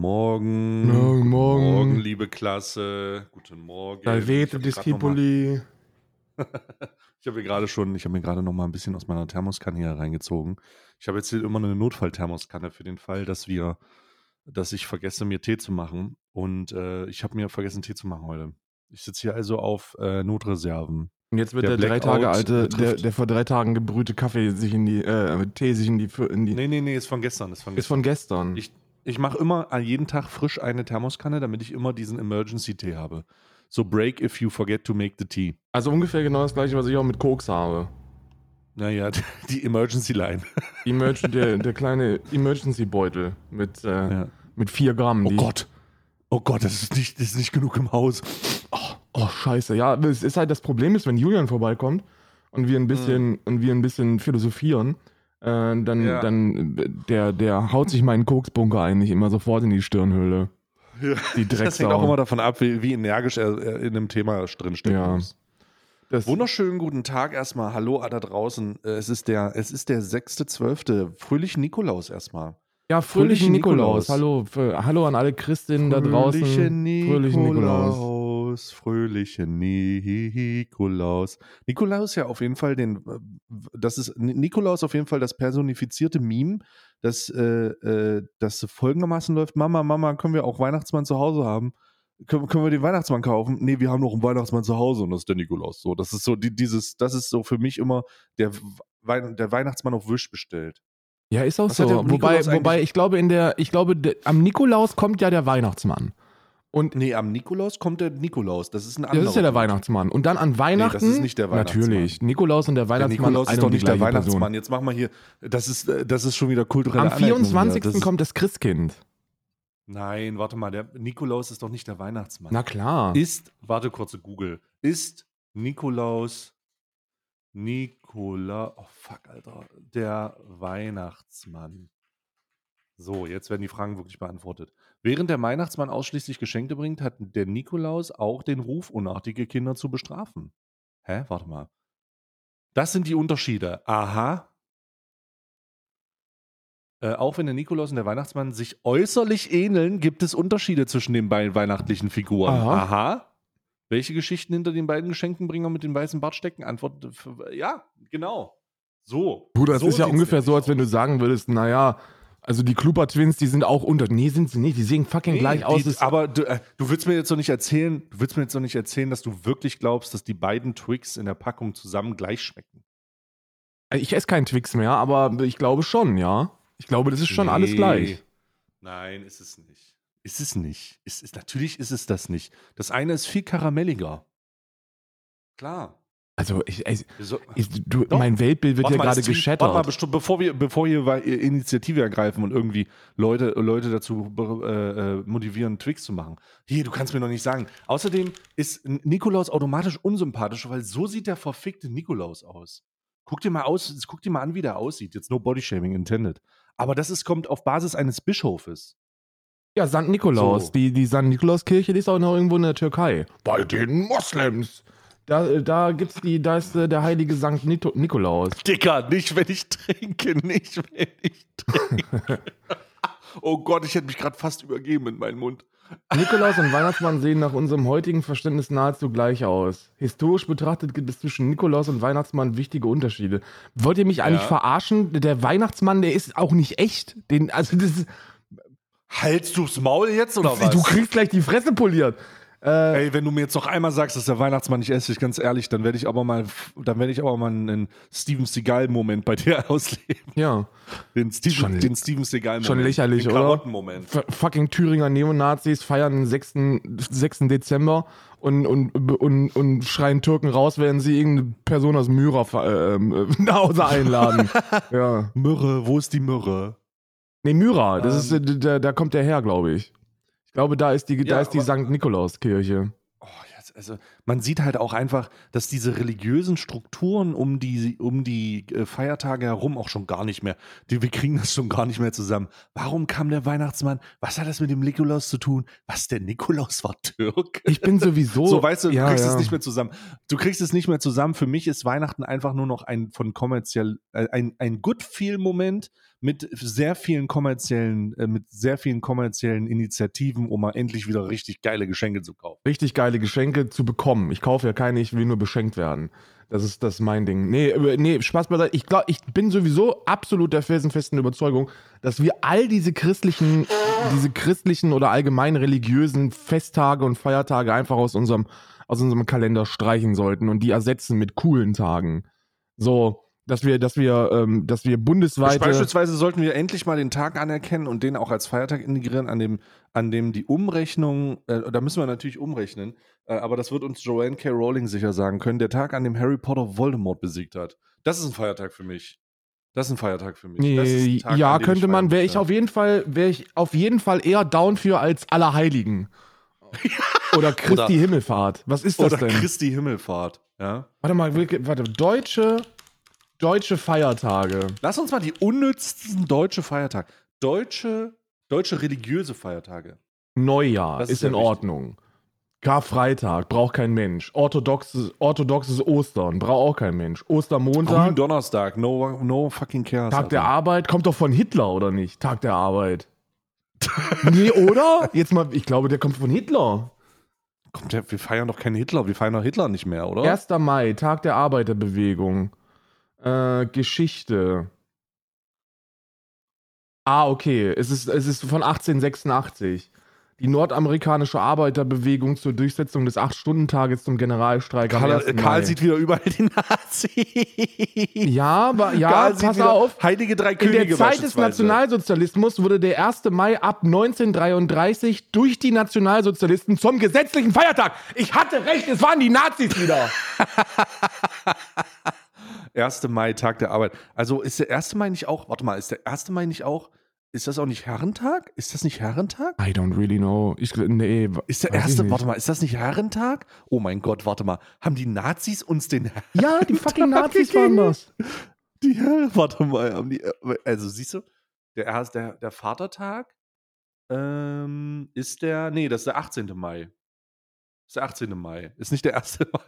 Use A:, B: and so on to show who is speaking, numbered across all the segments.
A: Morgen.
B: Guten Morgen.
A: Morgen, liebe Klasse. Guten Morgen.
B: Salvete Discipoli.
A: Ich habe mir gerade schon, ich habe mir gerade noch mal ein bisschen aus meiner Thermoskanne hier reingezogen. Ich habe jetzt hier immer eine Notfallthermoskanne für den Fall, dass wir, dass ich vergesse, mir Tee zu machen. Und äh, ich habe mir vergessen, Tee zu machen heute. Ich sitze hier also auf äh, Notreserven.
B: Und jetzt wird
A: Der
B: der, drei Tage alte, der, der vor drei Tagen gebrühte Kaffee sich in die, äh, Tee sich in die, in die
A: Nee, nee, nee, ist von gestern. Ist von
B: ist
A: gestern.
B: von gestern.
A: Ich, ich mache immer an jeden Tag frisch eine Thermoskanne, damit ich immer diesen Emergency-Tee habe. So break if you forget to make the tea.
B: also ungefähr genau das gleiche, was ich auch mit Koks habe.
A: Naja, die Emergency-Line.
B: Emerg der, der kleine Emergency-Beutel mit, äh,
A: Ja.
B: mit vier Gramm.
A: Oh Gott. Oh Gott, das ist nicht, das ist nicht genug im Haus.
B: Oh, scheiße. Ja, es ist halt das Problem ist, wenn Julian vorbeikommt und wir ein bisschen, und wir ein bisschen philosophieren, äh, dann,
A: Ja.
B: dann äh, der, der haut sich meinen Koksbunker eigentlich immer sofort in die Stirnhöhle. Die
A: Das
B: Drecksau.
A: hängt auch immer davon ab, wie, wie energisch er, er in dem Thema drinstecken
B: Ja.
A: muss.
B: Das,
A: Wunderschönen guten Tag erstmal. Hallo da draußen. Äh, Es ist der, es ist der 6.12. Fröhlichen Nikolaus erstmal.
B: ja, fröhlichen
A: Fröhlichen
B: Nikolaus.
A: Nikolaus.
B: Hallo, für, hallo an alle Christinnen da draußen.
A: Fröhlichen
B: Fröhlichen Nikolaus.
A: Nikolaus. Fröhlichen Nikolaus. Nikolaus ja auf jeden Fall den, äh, das ist Nikolaus auf jeden Fall das personifizierte Meme, das, äh, äh, das folgendermaßen läuft: Mama, Mama, können wir auch Weihnachtsmann zu Hause haben? Können, können wir den Weihnachtsmann kaufen? Nee, wir haben noch einen Weihnachtsmann zu Hause und das ist der Nikolaus. So, das ist so die, dieses, das ist so für mich immer der, Wei- der Weihnachtsmann auf Wish bestellt.
B: Ja, ist auch
A: Was
B: so. Wobei, wobei ich glaube, in der, ich glaube, de, am Nikolaus kommt ja der Weihnachtsmann. Und
A: Nee, am Nikolaus kommt der Nikolaus. Das ist ein anderer.
B: das ist ja der. Weihnachtsmann. Und dann an Weihnachten.
A: das ist nicht der Weihnachtsmann.
B: Natürlich. Nikolaus und der
A: Der
B: Weihnachtsmann.
A: Nikolaus
B: eine
A: ist doch nicht der Weihnachtsmann.
B: Person.
A: Jetzt machen wir hier, das ist, äh, das ist schon wieder kulturelle
B: Am
A: Anerkennung
B: 24.
A: wieder. Das
B: kommt das Christkind.
A: Nein, warte mal, der Nikolaus ist doch nicht der Weihnachtsmann.
B: Na klar.
A: Ist, warte kurze Google, ist Nikolaus, Nikola, oh fuck, Alter, der Weihnachtsmann. So, jetzt werden die Fragen wirklich beantwortet. Während der Weihnachtsmann ausschließlich Geschenke bringt, hat der Nikolaus auch den Ruf, unartige Kinder zu bestrafen. Hä? Warte mal. Das sind die Unterschiede. Aha. Äh, auch wenn der Nikolaus und der Weihnachtsmann sich äußerlich ähneln, gibt es Unterschiede zwischen den beiden weihnachtlichen Figuren.
B: Aha.
A: Aha. Welche Geschichten hinter den beiden Geschenkenbringer mit dem weißen Bart stecken? Antwort: Ja, genau. So.
B: Bruder, das
A: so
B: ist ja ungefähr so, als wenn du sagen würdest, naja, also die Kluber Twins, die sind auch unter. Nee, sind sie nicht. Die sehen fucking
A: Nee,
B: gleich aus.
A: die, aber du, äh, du willst mir jetzt doch nicht erzählen, du willst mir jetzt doch nicht erzählen, dass du wirklich glaubst, dass die beiden Twix in der Packung zusammen gleich schmecken.
B: ich esse keinen Twix mehr, aber ich glaube schon, ja. Ich glaube, das ist schon alles
A: Nee.
B: gleich.
A: Nein, ist es nicht. Ist es nicht. Ist, ist, natürlich ist es das nicht. Das eine ist viel karamelliger. Klar.
B: Also, ich, ich,
A: So,
B: ich, du, mein Weltbild wird ja gerade geschettert.
A: Warte mal, bevor wir, bevor wir Initiative ergreifen und irgendwie Leute, Leute dazu äh, äh, motivieren, Twix zu machen. Hier, du kannst mir noch nicht sagen. Außerdem ist Nikolaus automatisch unsympathisch, weil so sieht der verfickte Nikolaus aus. Guck dir mal aus, guck dir mal an, wie der aussieht. Jetzt no body shaming intended. Aber das ist, kommt auf Basis eines Bischofes.
B: Ja, St. Nikolaus.
A: So.
B: Die, die St. Nikolauskirche, die ist auch noch irgendwo in der Türkei. Bei den Moslems. Da, da gibt's die, da ist äh, der heilige St. Nito Nikolaus.
A: Dicker, nicht wenn ich trinke, nicht wenn ich trinke. oh Gott, ich hätte mich gerade fast übergeben in meinen Mund.
B: Nikolaus und Weihnachtsmann sehen nach unserem heutigen Verständnis nahezu gleich aus. Historisch betrachtet gibt es zwischen Nikolaus und Weihnachtsmann wichtige Unterschiede. Wollt ihr mich eigentlich
A: Ja.
B: verarschen? Der Weihnachtsmann, der ist auch nicht echt. Den, also das ist,
A: Haltst du's Maul jetzt oder was?
B: du kriegst gleich die Fresse poliert. Äh,
A: Ey, wenn du mir jetzt noch einmal sagst, dass der Weihnachtsmann nicht essig, ganz ehrlich, dann werde ich aber mal, dann werde ich aber mal einen Steven Seagal-Moment bei dir ausleben.
B: ja.
A: Den Steven,
B: Schon-
A: den Steven Seagal-Moment.
B: schon lächerlich,
A: den
B: oder? F- fucking Thüringer Neonazis feiern den 6. 6. Dezember und, und, und, und schreien Türken raus, während sie irgendeine Person aus Myra ähm, nach Hause einladen. ja.
A: Myrrhe, wo ist die Myrrhe?
B: Nee, Myra, das
A: Ähm.
B: ist, äh, da, da kommt der her, glaube ich. Ich glaube, da ist die, da
A: Ja,
B: ist die St. Nikolauskirche.
A: Oh, jetzt also man sieht halt auch einfach, dass diese religiösen Strukturen um die, um die äh, Feiertage herum auch schon gar nicht mehr, die, wir kriegen das schon gar nicht mehr zusammen. Warum kam der Weihnachtsmann? Was hat das mit dem Nikolaus zu tun? Was, der Nikolaus war Türk?
B: Ich bin sowieso.
A: So, weißt du, du
B: ja,
A: kriegst
B: ja.
A: es nicht mehr zusammen. Du kriegst es nicht mehr zusammen. Für mich ist Weihnachten einfach nur noch ein von kommerziell, äh, ein, ein Good-Feel-Moment mit sehr vielen kommerziellen, äh, mit sehr vielen kommerziellen Initiativen, um mal endlich wieder richtig geile Geschenke zu kaufen.
B: richtig geile Geschenke zu bekommen. Ich kaufe ja keine, ich will nur beschenkt werden. Das ist das ist mein Ding. Nee, über- nee, Spaß beiseite. Ich glaube, ich bin sowieso absolut der felsenfesten Überzeugung, dass wir all diese christlichen, diese christlichen oder allgemein religiösen Festtage und Feiertage einfach aus unserem, aus unserem Kalender streichen sollten und die ersetzen mit coolen Tagen. So, dass wir, dass wir, ähm, dass wir bundesweite.
A: Beispielsweise sollten wir endlich mal den Tag anerkennen und den auch als Feiertag integrieren, an dem, an dem die Umrechnung, äh, da müssen wir natürlich umrechnen, äh, aber das wird uns Joanne K. Rowling sicher sagen können, der Tag, an dem Harry Potter Voldemort besiegt hat. Das ist ein Feiertag für mich. Das ist ein Feiertag für mich. Tag,
B: ja, könnte man, wäre ich auf jeden Fall, wäre ich auf jeden Fall eher down für als Allerheiligen. Oder Christi
A: Oder-
B: Himmelfahrt. Was ist das
A: Oder
B: denn?
A: Christi Himmelfahrt. Ja.
B: warte mal, warte, deutsche, deutsche Feiertage.
A: Lass uns mal die unnützsten deutsche Feiertage. Deutsche, deutsche religiöse Feiertage.
B: Neujahr
A: Das
B: ist,
A: ist
B: in
A: wichtig.
B: Ordnung. Karfreitag braucht kein Mensch. Orthodoxes, orthodoxes Ostern braucht auch kein Mensch. Ostermontag,
A: Gründonnerstag. No, no fucking cares.
B: Tag der. Arbeit, kommt doch von Hitler oder nicht? Tag der Arbeit. nee, oder? Jetzt mal, ich glaube, der kommt von Hitler.
A: Kommt der, wir feiern doch keinen Hitler. Wir feiern doch Hitler nicht mehr, oder?
B: 1. Mai, Tag der Arbeiterbewegung. Äh, Geschichte. Ah, okay. Es ist, es ist von 1886. Die nordamerikanische Arbeiterbewegung zur Durchsetzung des Acht-Stunden-Tages zum Generalstreik
A: Karl,
B: 1.
A: Karl sieht wieder überall die Nazis.
B: ja, aber, ja,
A: Karl
B: pass auf.
A: Heilige drei
B: In
A: Könige
B: der Zeit des. Nationalsozialismus wurde der 1. Mai ab 1933 durch die Nationalsozialisten zum gesetzlichen Feiertag. Ich hatte recht, es waren die Nazis wieder.
A: 1. Mai, Tag der Arbeit. Also ist der 1. Mai nicht auch, warte mal, ist der 1. Mai nicht auch, ist das auch nicht Herrentag? Ist das nicht Herrentag?
B: I don't really know. Ich, nee,
A: Ist der erste, warte mal, ist das nicht Herrentag? Oh mein Gott, warte mal. Haben die Nazis uns den
B: Ja, die fucking Nazis waren
A: gegeben?
B: das.
A: Die Herren, warte mal, haben die, also siehst du, der, erst- der, der Vatertag ähm, ist der, nee, das ist der 18. Mai. ist der 18. Mai. Ist nicht der 1. Mai.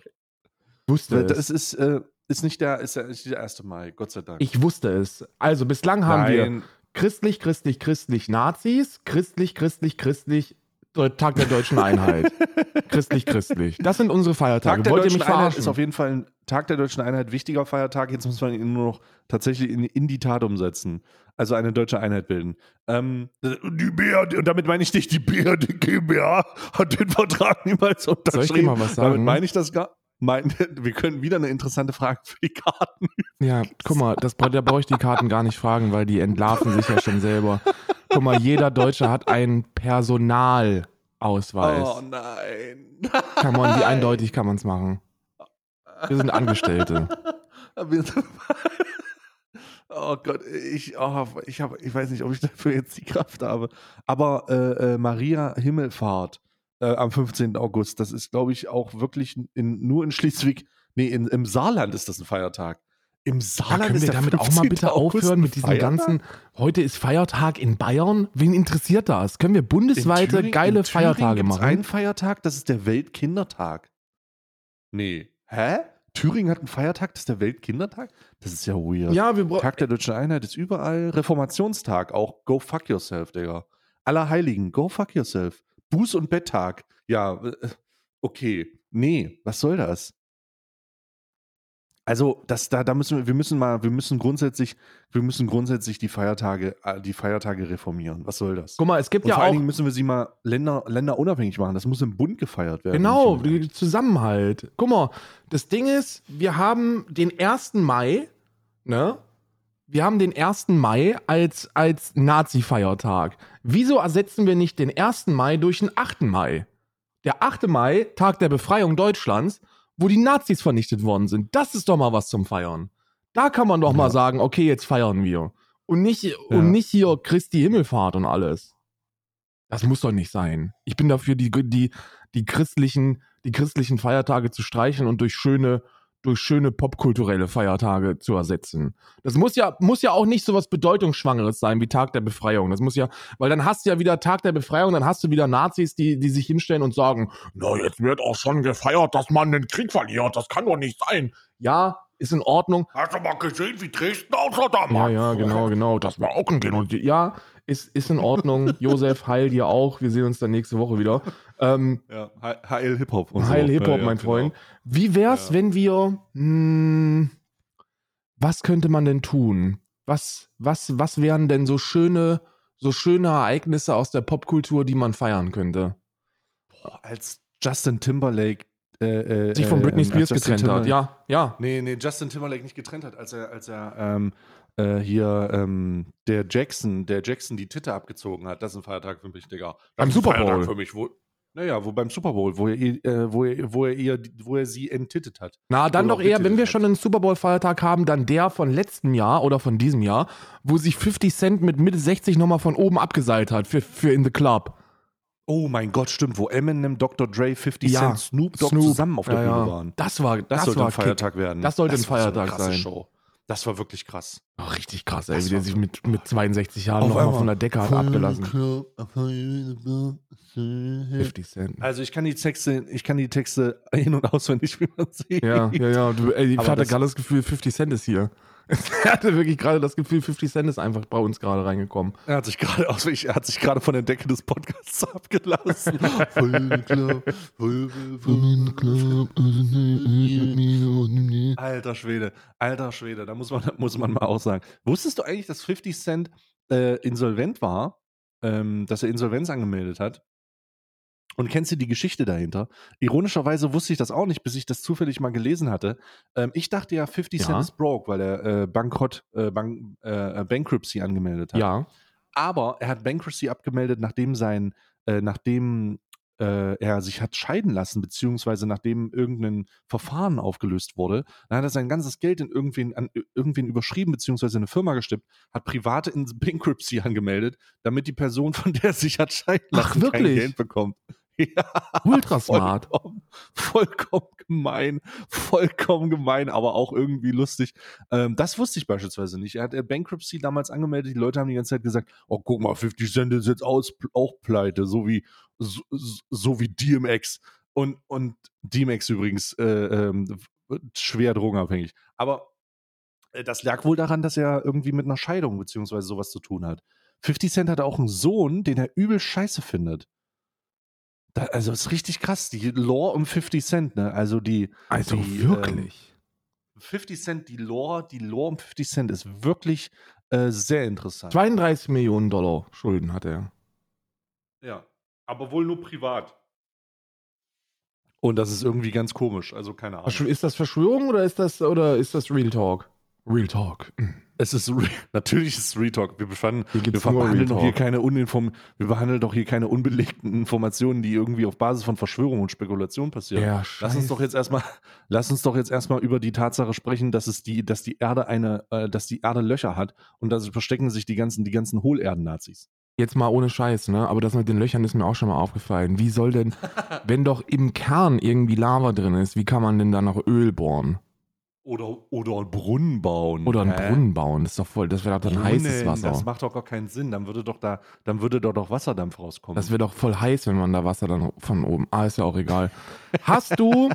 B: Wusste
A: Das
B: es.
A: ist, äh, ist nicht der, ist der, ist der 1. Mai, Gott sei Dank.
B: Ich wusste es. Also bislang haben wir
A: Nein,
B: christlich, christlich, christlich Nazis, christlich, christlich, christlich Deu- Tag der deutschen Einheit. christlich, christlich. Das sind unsere Feiertage.
A: Tag der
B: Wollt ihr
A: deutschen
B: mich
A: Einheit
B: verarschen?
A: ist auf jeden Fall ein Tag der deutschen Einheit wichtiger Feiertag. Jetzt muss man ihn nur noch tatsächlich in, in die Tat umsetzen. Also eine deutsche Einheit bilden. Ähm, die BRD, und damit meine ich nicht, die BRD GmbH hat den Vertrag niemals unterschrieben.
B: Soll ich dir mal was sagen?
A: Damit meine ich das gar. Mein, wir können wieder eine interessante Frage für die Karten.
B: Ja, guck mal, das, da brauche ich die Karten gar nicht fragen, weil die entlarven sich ja schon selber. Guck mal, jeder Deutsche hat einen Personalausweis.
A: Oh nein.
B: kann man, wie eindeutig kann man es machen? Wir sind Angestellte.
A: Oh Gott, ich, oh, ich, hab, ich weiß nicht, ob ich dafür jetzt die Kraft habe. Aber äh, äh, Maria Himmelfahrt äh, am 15. August, das ist, glaube ich, auch wirklich in, nur in Schleswig, nee, in, im Saarland ist das ein Feiertag. Im
B: Ja,
A: Saarland
B: können
A: ist
B: wir
A: der
B: damit auch mal
A: 15.
B: bitte
A: August
B: aufhören
A: ein
B: mit diesem
A: Feiertag?
B: ganzen, heute ist Feiertag in Bayern? Wen interessiert das? Können wir bundesweite
A: Thüringen-
B: geile Feiertage machen?
A: einen Feiertag, das ist der Weltkindertag. Nee. Hä? Thüringen hat einen Feiertag, das ist der Weltkindertag? Das ist ja weird.
B: Ja, wir brauchen.
A: Tag der Deutschen Einheit ist überall. Reformationstag auch. Go fuck yourself, Digga. Allerheiligen, go fuck yourself. Buß- und Betttag. Ja, äh, okay. Nee, was soll das? Also, das, da, da müssen wir, wir müssen mal, wir müssen grundsätzlich, wir müssen grundsätzlich die Feiertage, äh, die Feiertage reformieren. Was soll das?
B: Guck mal, es gibt
A: Und
B: ja
A: vor allen
B: auch.
A: Dingen müssen wir sie mal Länder, länderunabhängig machen. Das muss im Bund gefeiert werden.
B: Genau, Zusammenhalt. Guck mal, das Ding ist, wir haben den 1. Mai, ne? Wir haben den 1. Mai als, als Nazi-Feiertag. Wieso ersetzen wir nicht den 1. Mai durch den 8. Mai? Der 8. Mai, Tag der Befreiung Deutschlands, wo die Nazis vernichtet worden sind. Das ist doch mal was zum Feiern. Da kann man doch
A: Ja.
B: mal sagen, okay, jetzt feiern wir. Und nicht,
A: Ja.
B: und nicht hier Christi Himmelfahrt und alles. Das muss doch nicht sein. Ich bin dafür, die, die, die christlichen, die christlichen Feiertage zu streichen und durch schöne durch schöne popkulturelle Feiertage zu ersetzen. Das muss ja, muss ja auch nicht so was Bedeutungsschwangeres sein wie Tag der Befreiung. Das muss ja, weil dann hast du ja wieder Tag der Befreiung, dann hast du wieder Nazis, die, die sich hinstellen und sagen, na, jetzt wird auch schon gefeiert, dass man den Krieg verliert. Das kann doch nicht sein. Ja, ist in Ordnung.
C: Hast du mal gesehen, wie Dresden aussah damals?
B: Ja, ja, genau, genau. Das war auch ein und ja, ist, ist in Ordnung. Josef, heil dir auch. Wir sehen uns dann nächste Woche wieder. Ähm,
A: Ja, Heil Hip-Hop. und
B: Heil
A: so.
B: Hip-Hop,
A: Ja,
B: mein
A: genau.
B: Freund. Wie wär's,
A: Ja.
B: wenn wir. Mh, was könnte man denn tun? Was, was, was wären denn so schöne, so schöne Ereignisse aus der Popkultur, die man feiern könnte?
A: Boah, als Justin Timberlake äh, äh,
B: Sich von
A: äh,
B: Britney
A: ähm,
B: Spears getrennt hat. Ja, ja.
A: Nee, nee, Justin Timberlake nicht getrennt hat, als er, als er ähm, äh, hier ähm, der Jackson, der Jackson die Titte abgezogen hat. Das ist ein Feiertag für mich, Digga. Das
B: Beim
A: ein
B: Super
A: Feiertag
B: Bowl.
A: Für mich, wo, naja, wo beim Super Bowl, wo er, äh, wo er, wo er, ihr, wo er sie enttittet hat.
B: Na, dann
A: Oder
B: doch eher, wenn wir
A: direkt.
B: schon einen Super Bowl-Feiertag haben, dann der von letztem Jahr oder von diesem Jahr, wo sich 50 Cent mit Mitte 60 nochmal von oben abgeseilt hat für, für In the Club.
A: Oh mein Gott, stimmt, wo Eminem, Dr. Dre, 50
B: Ja,
A: Cent, Snoop Dogg
B: Snoop,
A: zusammen auf der
B: ja,
A: Bühne waren.
B: Das war,
A: Das,
B: das,
A: sollte
B: war
A: ein Feiertag werden.
B: Das sollte ein
A: war so
B: Feiertag
A: krasse
B: sein.
A: Show. Das war wirklich krass.
B: Oh, richtig krass, ey,
A: Das
B: wie der sich mit, mit 62 Jahren
A: Auf
B: nochmal
A: einmal.
B: von der Decke hat abgelassen. 50 Cent.
A: Also ich kann die Texte, ich kann die Texte in- und auswendig, wie man sieht.
B: Ja, ja, ja. Du, ey, ich
A: Aber
B: hatte gerade das Gefühl, 50 Cent ist hier. er hatte wirklich gerade das Gefühl, 50 Cent ist einfach bei uns gerade reingekommen.
A: Er hat sich gerade auswendig, er hat sich gerade von der Decke des Podcasts abgelassen. Alter Schwede, alter Schwede, da muss man, muss man mal auch sagen. Wusstest du eigentlich, dass 50 Cent äh, insolvent war, ähm, dass er Insolvenz angemeldet hat? Und kennst du die Geschichte dahinter? Ironischerweise wusste ich das auch nicht, bis ich das zufällig mal gelesen hatte. Ähm, ich dachte ja, 50
B: Ja.
A: Cent ist broke, weil er äh, Bankrott, äh, Bank, äh, Bankruptcy angemeldet hat.
B: Ja.
A: Aber er hat Bankruptcy abgemeldet, nachdem sein, äh, nachdem äh, er sich hat scheiden lassen, beziehungsweise nachdem irgendein Verfahren aufgelöst wurde. Dann hat er sein ganzes Geld in irgendwen, an irgendwen überschrieben, beziehungsweise eine Firma gestippt, hat private in Bankruptcy angemeldet, damit die Person, von der er sich hat scheiden
B: Ach,
A: lassen, kein
B: wirklich?
A: Geld bekommt. Ja,
B: Ultra smart.
A: Vollkommen, vollkommen gemein, vollkommen gemein, aber auch irgendwie lustig. Ähm, das wusste ich beispielsweise nicht. Er hat äh, Bankruptcy damals angemeldet. Die Leute haben die ganze Zeit gesagt: Oh, guck mal, 50 Cent ist jetzt aus, auch pleite, so wie, so, so wie DMX. Und, und DMX übrigens äh, ähm, schwer drogenabhängig. Aber äh, das lag wohl daran, dass er irgendwie mit einer Scheidung beziehungsweise sowas zu tun hat. 50 Cent hatte auch einen Sohn, den er übel scheiße findet. Da, also ist richtig krass, die Lore um 50 Cent, ne? Also die
B: Also
A: die, ähm,
B: wirklich.
A: 50 Cent, die Lore, die Lore um 50 Cent ist wirklich äh, sehr interessant.
B: 32 Millionen Dollar Schulden hat er.
A: Ja, aber wohl nur privat. Und das ist irgendwie ganz komisch, also keine Ahnung.
B: Ist das Verschwörung oder ist das, oder ist das Real Talk? Real Talk. Mhm.
A: Es ist natürlich ist es Retalk. Wir, befanden, wir behandeln doch hier keine uninform wir behandeln doch hier keine unbelegten Informationen, die irgendwie auf Basis von Verschwörung und Spekulation passieren.
B: Ja,
A: Lass uns doch jetzt erstmal, lass uns doch jetzt erstmal über die Tatsache sprechen, dass es die, dass die Erde eine, äh, dass die Erde Löcher hat und da verstecken sich die ganzen, die ganzen Hohlerden-Nazis.
B: Jetzt mal ohne Scheiß, ne? Aber das mit den Löchern ist mir auch schon mal aufgefallen. Wie soll denn, wenn doch im Kern irgendwie Lava drin ist, wie kann man denn da noch Öl bohren?
A: Oder, oder einen Brunnen bauen.
B: Oder einen
A: Hä?
B: Brunnen bauen? Das ist doch voll, das wäre doch dann heißes
A: Brunnen, Das
B: Wasser.
A: macht doch gar keinen Sinn. Dann würde doch da, dann würde doch doch Wasserdampf rauskommen.
B: Das wäre doch voll heiß, wenn man da Wasser dann von oben. Ah, ist ja auch egal. Hast du,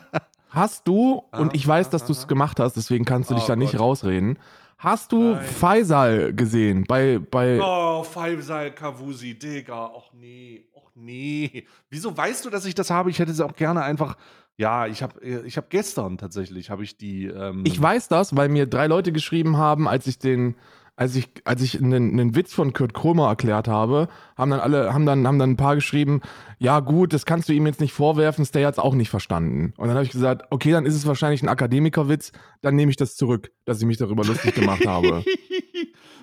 B: hast du, und ich weiß, dass du es gemacht hast, deswegen kannst du dich
A: Oh
B: da nicht
A: Gott.
B: rausreden. Hast du
A: Nein.
B: Faisal gesehen bei, bei,
A: Oh, Faisal Kavusi, Digga. Och nee, och nee. Wieso weißt du, dass ich das habe? Ich hätte es auch gerne einfach. Ja, ich habe ich hab gestern tatsächlich, habe ich die. Ähm,
B: Ich weiß das, weil mir drei Leute geschrieben haben, als ich den, als ich, als ich einen, einen Witz von Kurt Krömer erklärt habe, haben dann alle, haben dann, haben dann ein paar geschrieben, ja gut, das kannst du ihm jetzt nicht vorwerfen, Stay hat's auch nicht verstanden. Und dann habe ich gesagt, okay, dann ist es wahrscheinlich ein Akademikerwitz, dann nehme ich das zurück, dass ich mich darüber lustig gemacht habe.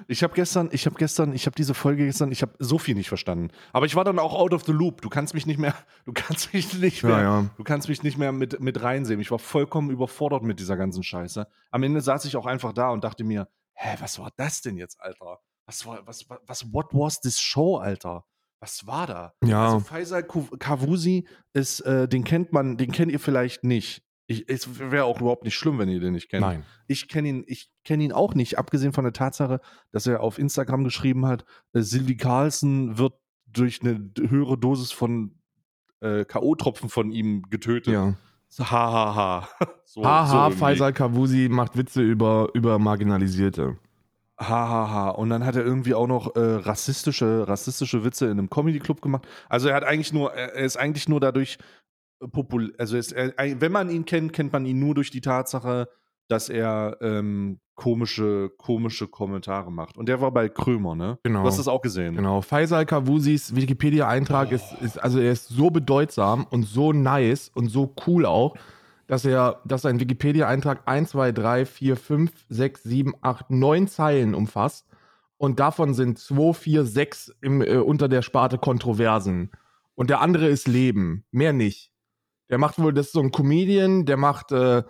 A: Ich habe gestern, ich habe gestern, ich habe diese Folge gestern, ich habe so viel nicht verstanden. Aber ich war dann auch out of the loop. Du kannst mich nicht mehr, du kannst mich nicht mehr,
B: Ja, ja.
A: du kannst mich nicht mehr mit, mit reinsehen. Ich war vollkommen überfordert mit dieser ganzen Scheiße. Am Ende saß ich auch einfach da und dachte mir, hä, was war das denn jetzt, Alter? Was war, was, was, was what was this show, Alter? was war da?
B: Ja.
A: Also Faisal Kavusi ist, äh, den kennt man, den kennt ihr vielleicht nicht. Ich, es wäre auch überhaupt nicht schlimm, wenn ihr den nicht kennt.
B: Nein.
A: Ich kenne ihn, ich kenne ihn auch nicht, abgesehen von der Tatsache, dass er auf Instagram geschrieben hat, äh, Sylvie Carlson wird durch eine höhere Dosis von äh, K.O.-Tropfen von ihm getötet.
B: Ja.
A: Ha, ha, ha. So,
B: Haha,
A: so
B: Faisal Kavusi macht Witze über, über Marginalisierte.
A: Ha, ha, ha. Und dann hat er irgendwie auch noch äh, rassistische, rassistische Witze in einem Comedy-Club gemacht. Also er hat eigentlich nur, er ist eigentlich nur dadurch populär, also ist, er, ein- wenn man ihn kennt, kennt man ihn nur durch die Tatsache, dass er ähm, komische, komische Kommentare macht. Und der war bei Krömer, ne?
B: Genau.
A: Du hast das auch gesehen.
B: Genau. Faisal Kavusis Wikipedia-Eintrag ist, ist, also er ist so bedeutsam und so nice und so cool auch, dass er, dass sein Wikipedia-Eintrag 1, 2, 3, 4, 5, 6, 7, 8, 9 Zeilen umfasst. Und davon sind 2, 4, 6 im, äh, unter der Sparte Kontroversen. Und der andere ist Leben. Mehr nicht. Der macht wohl, das ist so ein Comedian, der macht, äh,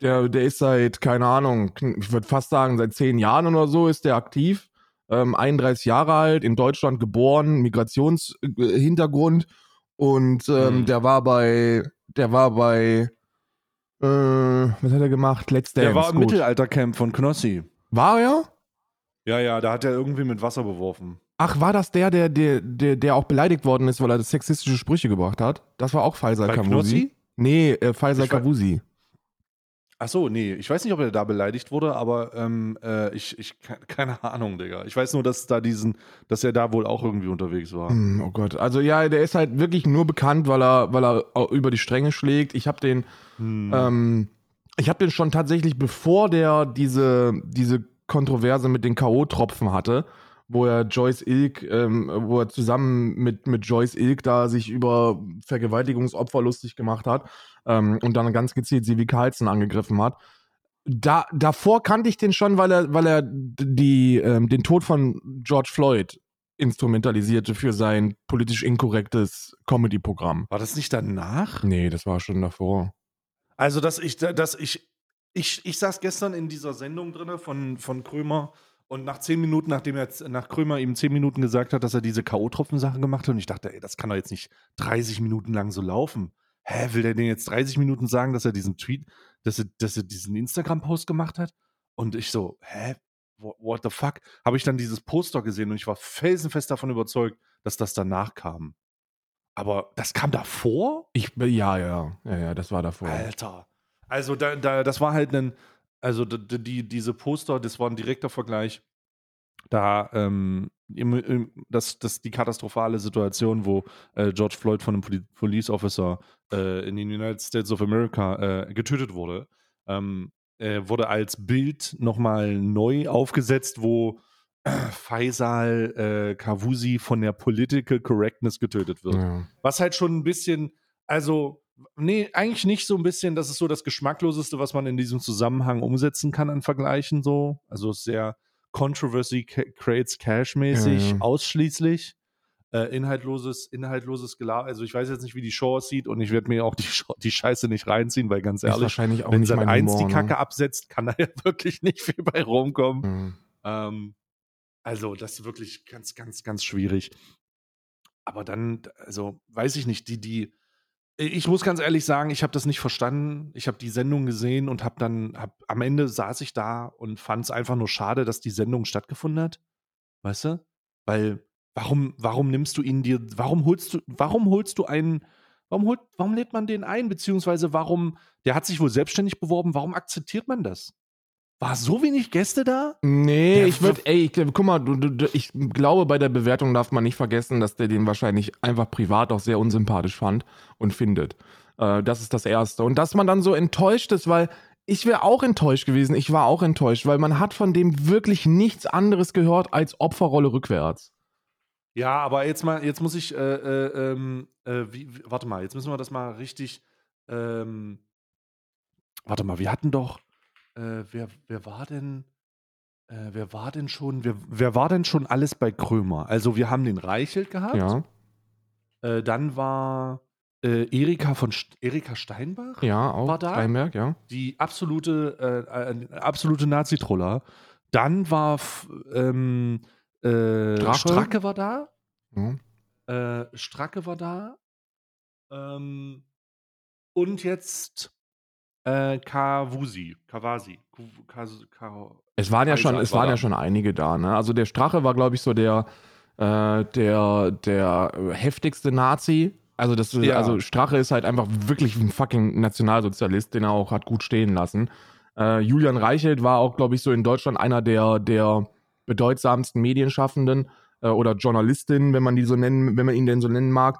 B: der, der ist seit, keine Ahnung, ich würde fast sagen, seit zehn Jahren oder so ist der aktiv. Ähm, 31 Jahre alt, in Deutschland geboren, Migrationshintergrund. Und ähm,
A: Mhm.
B: der war bei, der war bei, äh, was hat er gemacht? Let's Dance.
A: der war im. Mittelaltercamp von Knossi.
B: War er?
A: Ja, ja, da hat er irgendwie mit Wasser beworfen.
B: Ach, war das der, der, der, der, der auch beleidigt worden ist, weil er sexistische Sprüche gebracht hat? Das war auch Faisal
A: Bei. Knossi?
B: Nee, äh, Faisal
A: Ich
B: Kavusi.
A: Ach so, nee, ich weiß nicht, ob er da beleidigt wurde, aber ähm, äh, ich, ich, ke- keine Ahnung, Digga. Ich weiß nur, dass da diesen, dass er da wohl auch irgendwie unterwegs war.
B: Hm, oh Gott. Also ja, der ist halt wirklich nur bekannt, weil er, weil er über die Stränge schlägt. Ich habe den,
A: Hm.
B: ähm, ich habe den schon tatsächlich, bevor der diese, diese Kontroverse mit den K.O.-Tropfen hatte, wo er Joyce Ilk, ähm, wo er zusammen mit, mit Joyce Ilk da sich über Vergewaltigungsopfer lustig gemacht hat ähm, und dann ganz gezielt Sivi Carlson angegriffen hat. Da, davor kannte ich den schon, weil er, weil er die, ähm, den Tod von George Floyd instrumentalisierte für sein politisch inkorrektes Comedy-Programm.
A: War das nicht danach?
B: Nee, das war schon davor.
A: Also, dass ich, dass ich, ich, ich saß gestern in dieser Sendung drinne von, von Krömer und nach zehn Minuten, nachdem er nach Krömer ihm zehn Minuten gesagt hat, dass er diese K.O.-Tropfen-Sache gemacht hat, und ich dachte, ey, das kann doch jetzt nicht 30 Minuten lang so laufen. Hä, will der denn jetzt 30 Minuten sagen, dass er diesen Tweet, dass er, dass er diesen Instagram-Post gemacht hat? Und ich so, hä? What, what the fuck? Habe ich dann dieses Poster gesehen und ich war felsenfest davon überzeugt, dass das danach kam. Aber das kam davor?
B: Ich, ja, ja, ja, ja, das war davor.
A: Alter. Also da, da, das war halt ein, also d- d- die, diese Poster, das war ein direkter Vergleich. Da, ähm, im, im, das, das die katastrophale Situation, wo äh, George Floyd von einem Poli Police Officer äh, in den United States of America äh, getötet wurde, ähm, äh, wurde als Bild nochmal neu aufgesetzt, wo Faisal äh, Kavusi von der Political Correctness getötet wird.
B: Ja.
A: Was halt schon ein bisschen, also, nee, eigentlich nicht so ein bisschen, das ist so das Geschmackloseste, was man in diesem Zusammenhang umsetzen kann an Vergleichen so. Also sehr Controversy creates Cash-mäßig,
B: Ja, ja.
A: ausschließlich. Äh, inhaltloses, inhaltloses Gelaber. Also ich weiß jetzt nicht, wie die Show aussieht und ich werde mir auch die, die Scheiße nicht reinziehen, weil ganz ehrlich,
B: wahrscheinlich auch
A: wenn Sat 1
B: Humor,
A: die
B: ne?
A: Kacke absetzt, kann da ja wirklich nicht viel bei rumkommen.
B: Ja.
A: Ähm, also, das ist wirklich ganz, ganz, ganz schwierig. Aber dann, also, weiß ich nicht, die, die, ich muss ganz ehrlich sagen, ich habe das nicht verstanden. Ich habe die Sendung gesehen und habe dann, hab, am Ende saß ich da und fand es einfach nur schade, dass die Sendung stattgefunden hat. Weißt du? Weil, warum, warum nimmst du ihn dir, warum holst du, warum holst du einen, warum holt, warum lädt man den ein? Beziehungsweise warum, der hat sich wohl selbstständig beworben, warum akzeptiert man das? War so wenig Gäste da?
B: Nee,
A: Der
B: ich würde, ey, ich, guck mal, du, du, du- ich glaube, bei der Bewertung darf man nicht vergessen, dass der den wahrscheinlich einfach privat auch sehr unsympathisch fand und findet. Äh, das ist das Erste. Und dass man dann so enttäuscht ist, weil ich wäre auch enttäuscht gewesen. Ich war auch enttäuscht, weil man hat von dem wirklich nichts anderes gehört als Opferrolle rückwärts.
A: Ja, aber jetzt mal, jetzt muss ich, äh, äh, ähm, äh, wie, warte mal, jetzt müssen wir das mal richtig, ähm, warte mal, wir hatten doch, äh, wer, wer war denn, äh, wer war denn schon, wer, wer war denn schon alles bei Krömer? Also wir haben den Reichelt gehabt,
B: Ja,
A: äh, dann war äh, Erika von, St Erika Steinbach,
B: ja, auch.
A: War da?
B: Steinberg, ja.
A: die absolute, äh, äh, absolute Nazi-Troller. Dann war ähm, äh? Stracke war da. äh, Stracke war da. Ähm, und jetzt äh, Kawusi. Kawasi.
B: Es waren ja schon, es
A: war
B: waren ja schon einige da, ne? Also der Strache war, glaube ich, so der, äh, der, der heftigste Nazi. Also das,
A: Ja.
B: also Strache ist halt einfach wirklich ein fucking Nationalsozialist, den er auch hat gut stehen lassen. Äh, Julian Reichelt war auch, glaube ich, so in Deutschland einer der, der bedeutsamsten Medienschaffenden äh, oder Journalistinnen, wenn man die so nennen, wenn man ihn denn so nennen mag.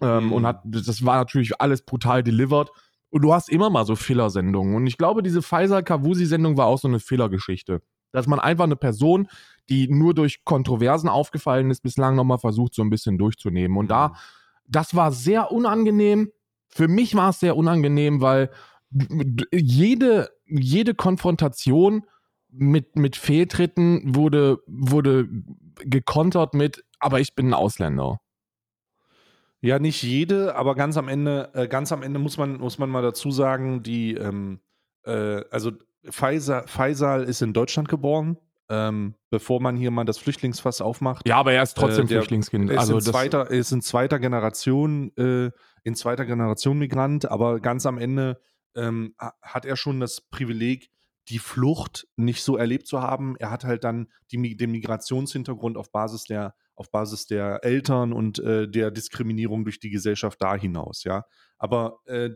B: Ähm,
A: Mhm.
B: Und hat, das war natürlich alles brutal delivered. Und du hast immer mal so Fehlersendungen. Und ich glaube, diese Pfizer-Kavusi-Sendung war auch so eine Fehlergeschichte. Dass man einfach eine Person, die nur durch Kontroversen aufgefallen ist, bislang nochmal versucht, so ein bisschen durchzunehmen. Und da, das war sehr unangenehm. Für mich war es sehr unangenehm, weil jede, jede Konfrontation mit, mit Fehltritten wurde, wurde gekontert mit, aber ich bin ein Ausländer.
A: Ja, nicht jede, aber ganz am Ende, äh, ganz am Ende muss man, muss man mal dazu sagen, die, ähm, äh, also Faisal, Faisal ist in Deutschland geboren, ähm, bevor man hier mal das Flüchtlingsfass aufmacht.
B: Ja, aber er ist trotzdem
A: Äh,
B: Flüchtlingskind.
A: Er ist,
B: Also
A: in
B: das,
A: zweiter, er ist in zweiter Generation, äh, in zweiter Generation Migrant, aber ganz am Ende ähm, ha- hat er schon das Privileg, die Flucht nicht so erlebt zu haben. Er hat halt dann die, den Migrationshintergrund auf Basis der, auf Basis der Eltern und äh, der Diskriminierung durch die Gesellschaft da hinaus, ja. Aber äh,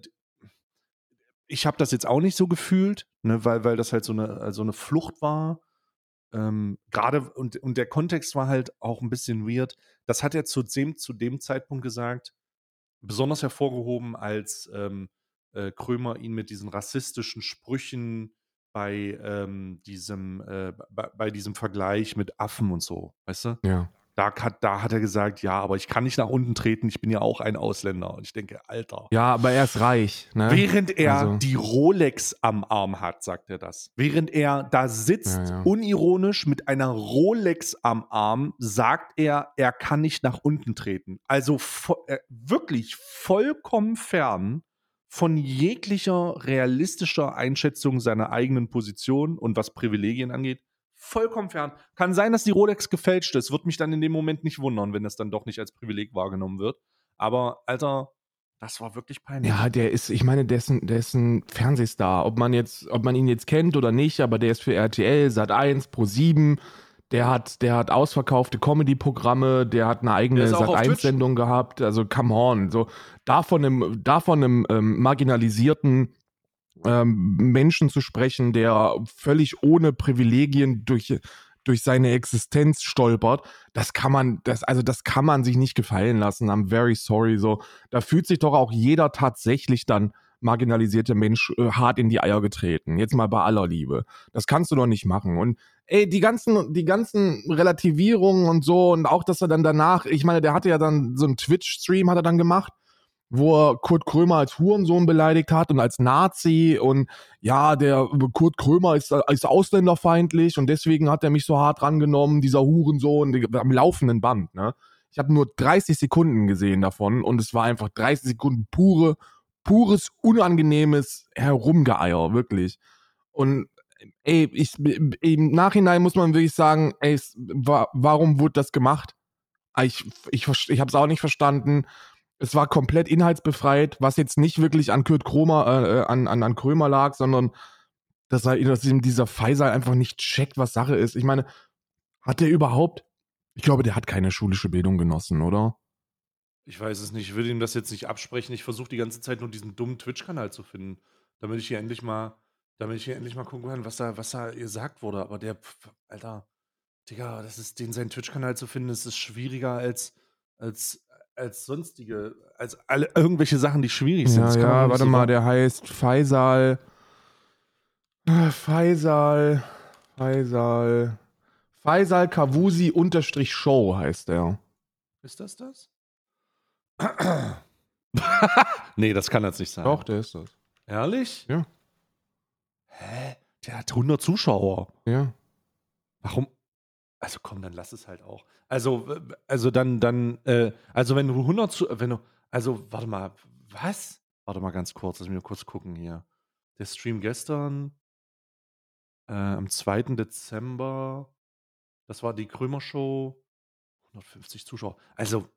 A: ich habe das jetzt auch nicht so gefühlt, ne, weil, weil das halt so eine, so eine Flucht war. Ähm, Gerade und, und der Kontext war halt auch ein bisschen weird. Das hat er zu dem, zu dem Zeitpunkt gesagt, besonders hervorgehoben, als ähm, äh, Krömer ihn mit diesen rassistischen Sprüchen bei ähm, diesem, äh, bei, bei diesem Vergleich mit Affen und so, weißt du?
B: ja.
A: Da hat, da hat er gesagt, ja, aber ich kann nicht nach unten treten, ich bin ja auch ein Ausländer. Und ich denke, Alter.
B: ja, aber er ist reich. Ne?
A: Während er
B: Also-
A: die Rolex am Arm hat, sagt er das. Während er da sitzt,
B: Ja, ja.
A: unironisch mit einer Rolex am Arm, sagt er, er kann nicht nach unten treten. Also vo äh, wirklich vollkommen fern von jeglicher realistischer Einschätzung seiner eigenen Position und was Privilegien angeht. Vollkommen fern. Kann sein, dass die Rolex gefälscht ist. Wird mich dann in dem Moment nicht wundern, wenn das dann doch nicht als Privileg wahrgenommen wird. Aber, Alter, das war wirklich peinlich.
B: Ja, der ist, ich meine, der ist, ein, der ist ein Fernsehstar. Ob man jetzt, ob man ihn jetzt kennt oder nicht, aber der ist für RTL, Sat1, Pro7. Der hat, der hat ausverkaufte Comedy-Programme, der hat eine eigene
A: Der ist auch auf Twitch.
B: Sat1-Sendung gehabt. Also come on. So, davon einem, davon einem ähm, marginalisierten ähm, Menschen zu sprechen, der völlig ohne Privilegien durch, durch seine Existenz stolpert, das kann man, das, also das kann man sich nicht gefallen lassen. I'm very sorry. So, da fühlt sich doch auch jeder tatsächlich dann marginalisierte Mensch äh, hart in die Eier getreten. Jetzt mal bei aller Liebe. Das kannst du doch nicht machen. Und ey, die ganzen, die ganzen Relativierungen und so und auch, dass er dann danach, ich meine, der hatte ja dann so einen Twitch-Stream hat er dann gemacht, wo er Kurt Krömer als Hurensohn beleidigt hat und als Nazi und ja, der Kurt Krömer ist, ist ausländerfeindlich und deswegen hat er mich so hart rangenommen, dieser Hurensohn, am laufenden Band, ne? Ich habe nur 30 Sekunden gesehen davon und es war einfach 30 Sekunden pure, pures, unangenehmes Herumgeeier, wirklich. Und ey, ich, im Nachhinein muss man wirklich sagen, ey, es, wa, warum wurde das gemacht? Ah, Ich, ich, ich habe es auch nicht verstanden. Es war komplett inhaltsbefreit, was jetzt nicht wirklich an Kurt Kromer, äh, äh, an, an, an Krömer lag, sondern dass, er, dass ihm dieser Faisal einfach nicht checkt, was Sache ist. Ich meine, hat der überhaupt, ich glaube, der hat keine schulische Bildung genossen, oder?
A: Ich weiß es nicht. Ich will ihm das jetzt nicht absprechen. Ich versuche die ganze Zeit nur diesen dummen Twitch-Kanal zu finden, damit ich hier endlich mal, damit ich hier endlich mal gucken kann, was da, was da gesagt wurde. Aber der, Alter, Digga, das ist, den seinen Twitch-Kanal zu finden, das ist schwieriger als, als, als sonstige, als alle irgendwelche Sachen, die schwierig sind.
B: Ja, ja, warte
A: so
B: mal, der heißt Faisal. äh, Faisal. Faisal. Faisal Kavusi unterstrich Show heißt der.
A: Ist das das? nee, das kann jetzt nicht sein.
B: Doch, der ist das.
A: Ehrlich?
B: Ja.
A: Hä? Der hat 100 Zuschauer.
B: Ja.
A: Warum? Also komm, dann lass es halt auch. Also, also dann, dann, äh, also wenn du 100 zu, wenn du, also warte mal, was? Warte mal ganz kurz, lass mich mal kurz gucken hier. Der Stream gestern, äh, am 2. Dezember, das war die Krömer Show, 150 Zuschauer. Also,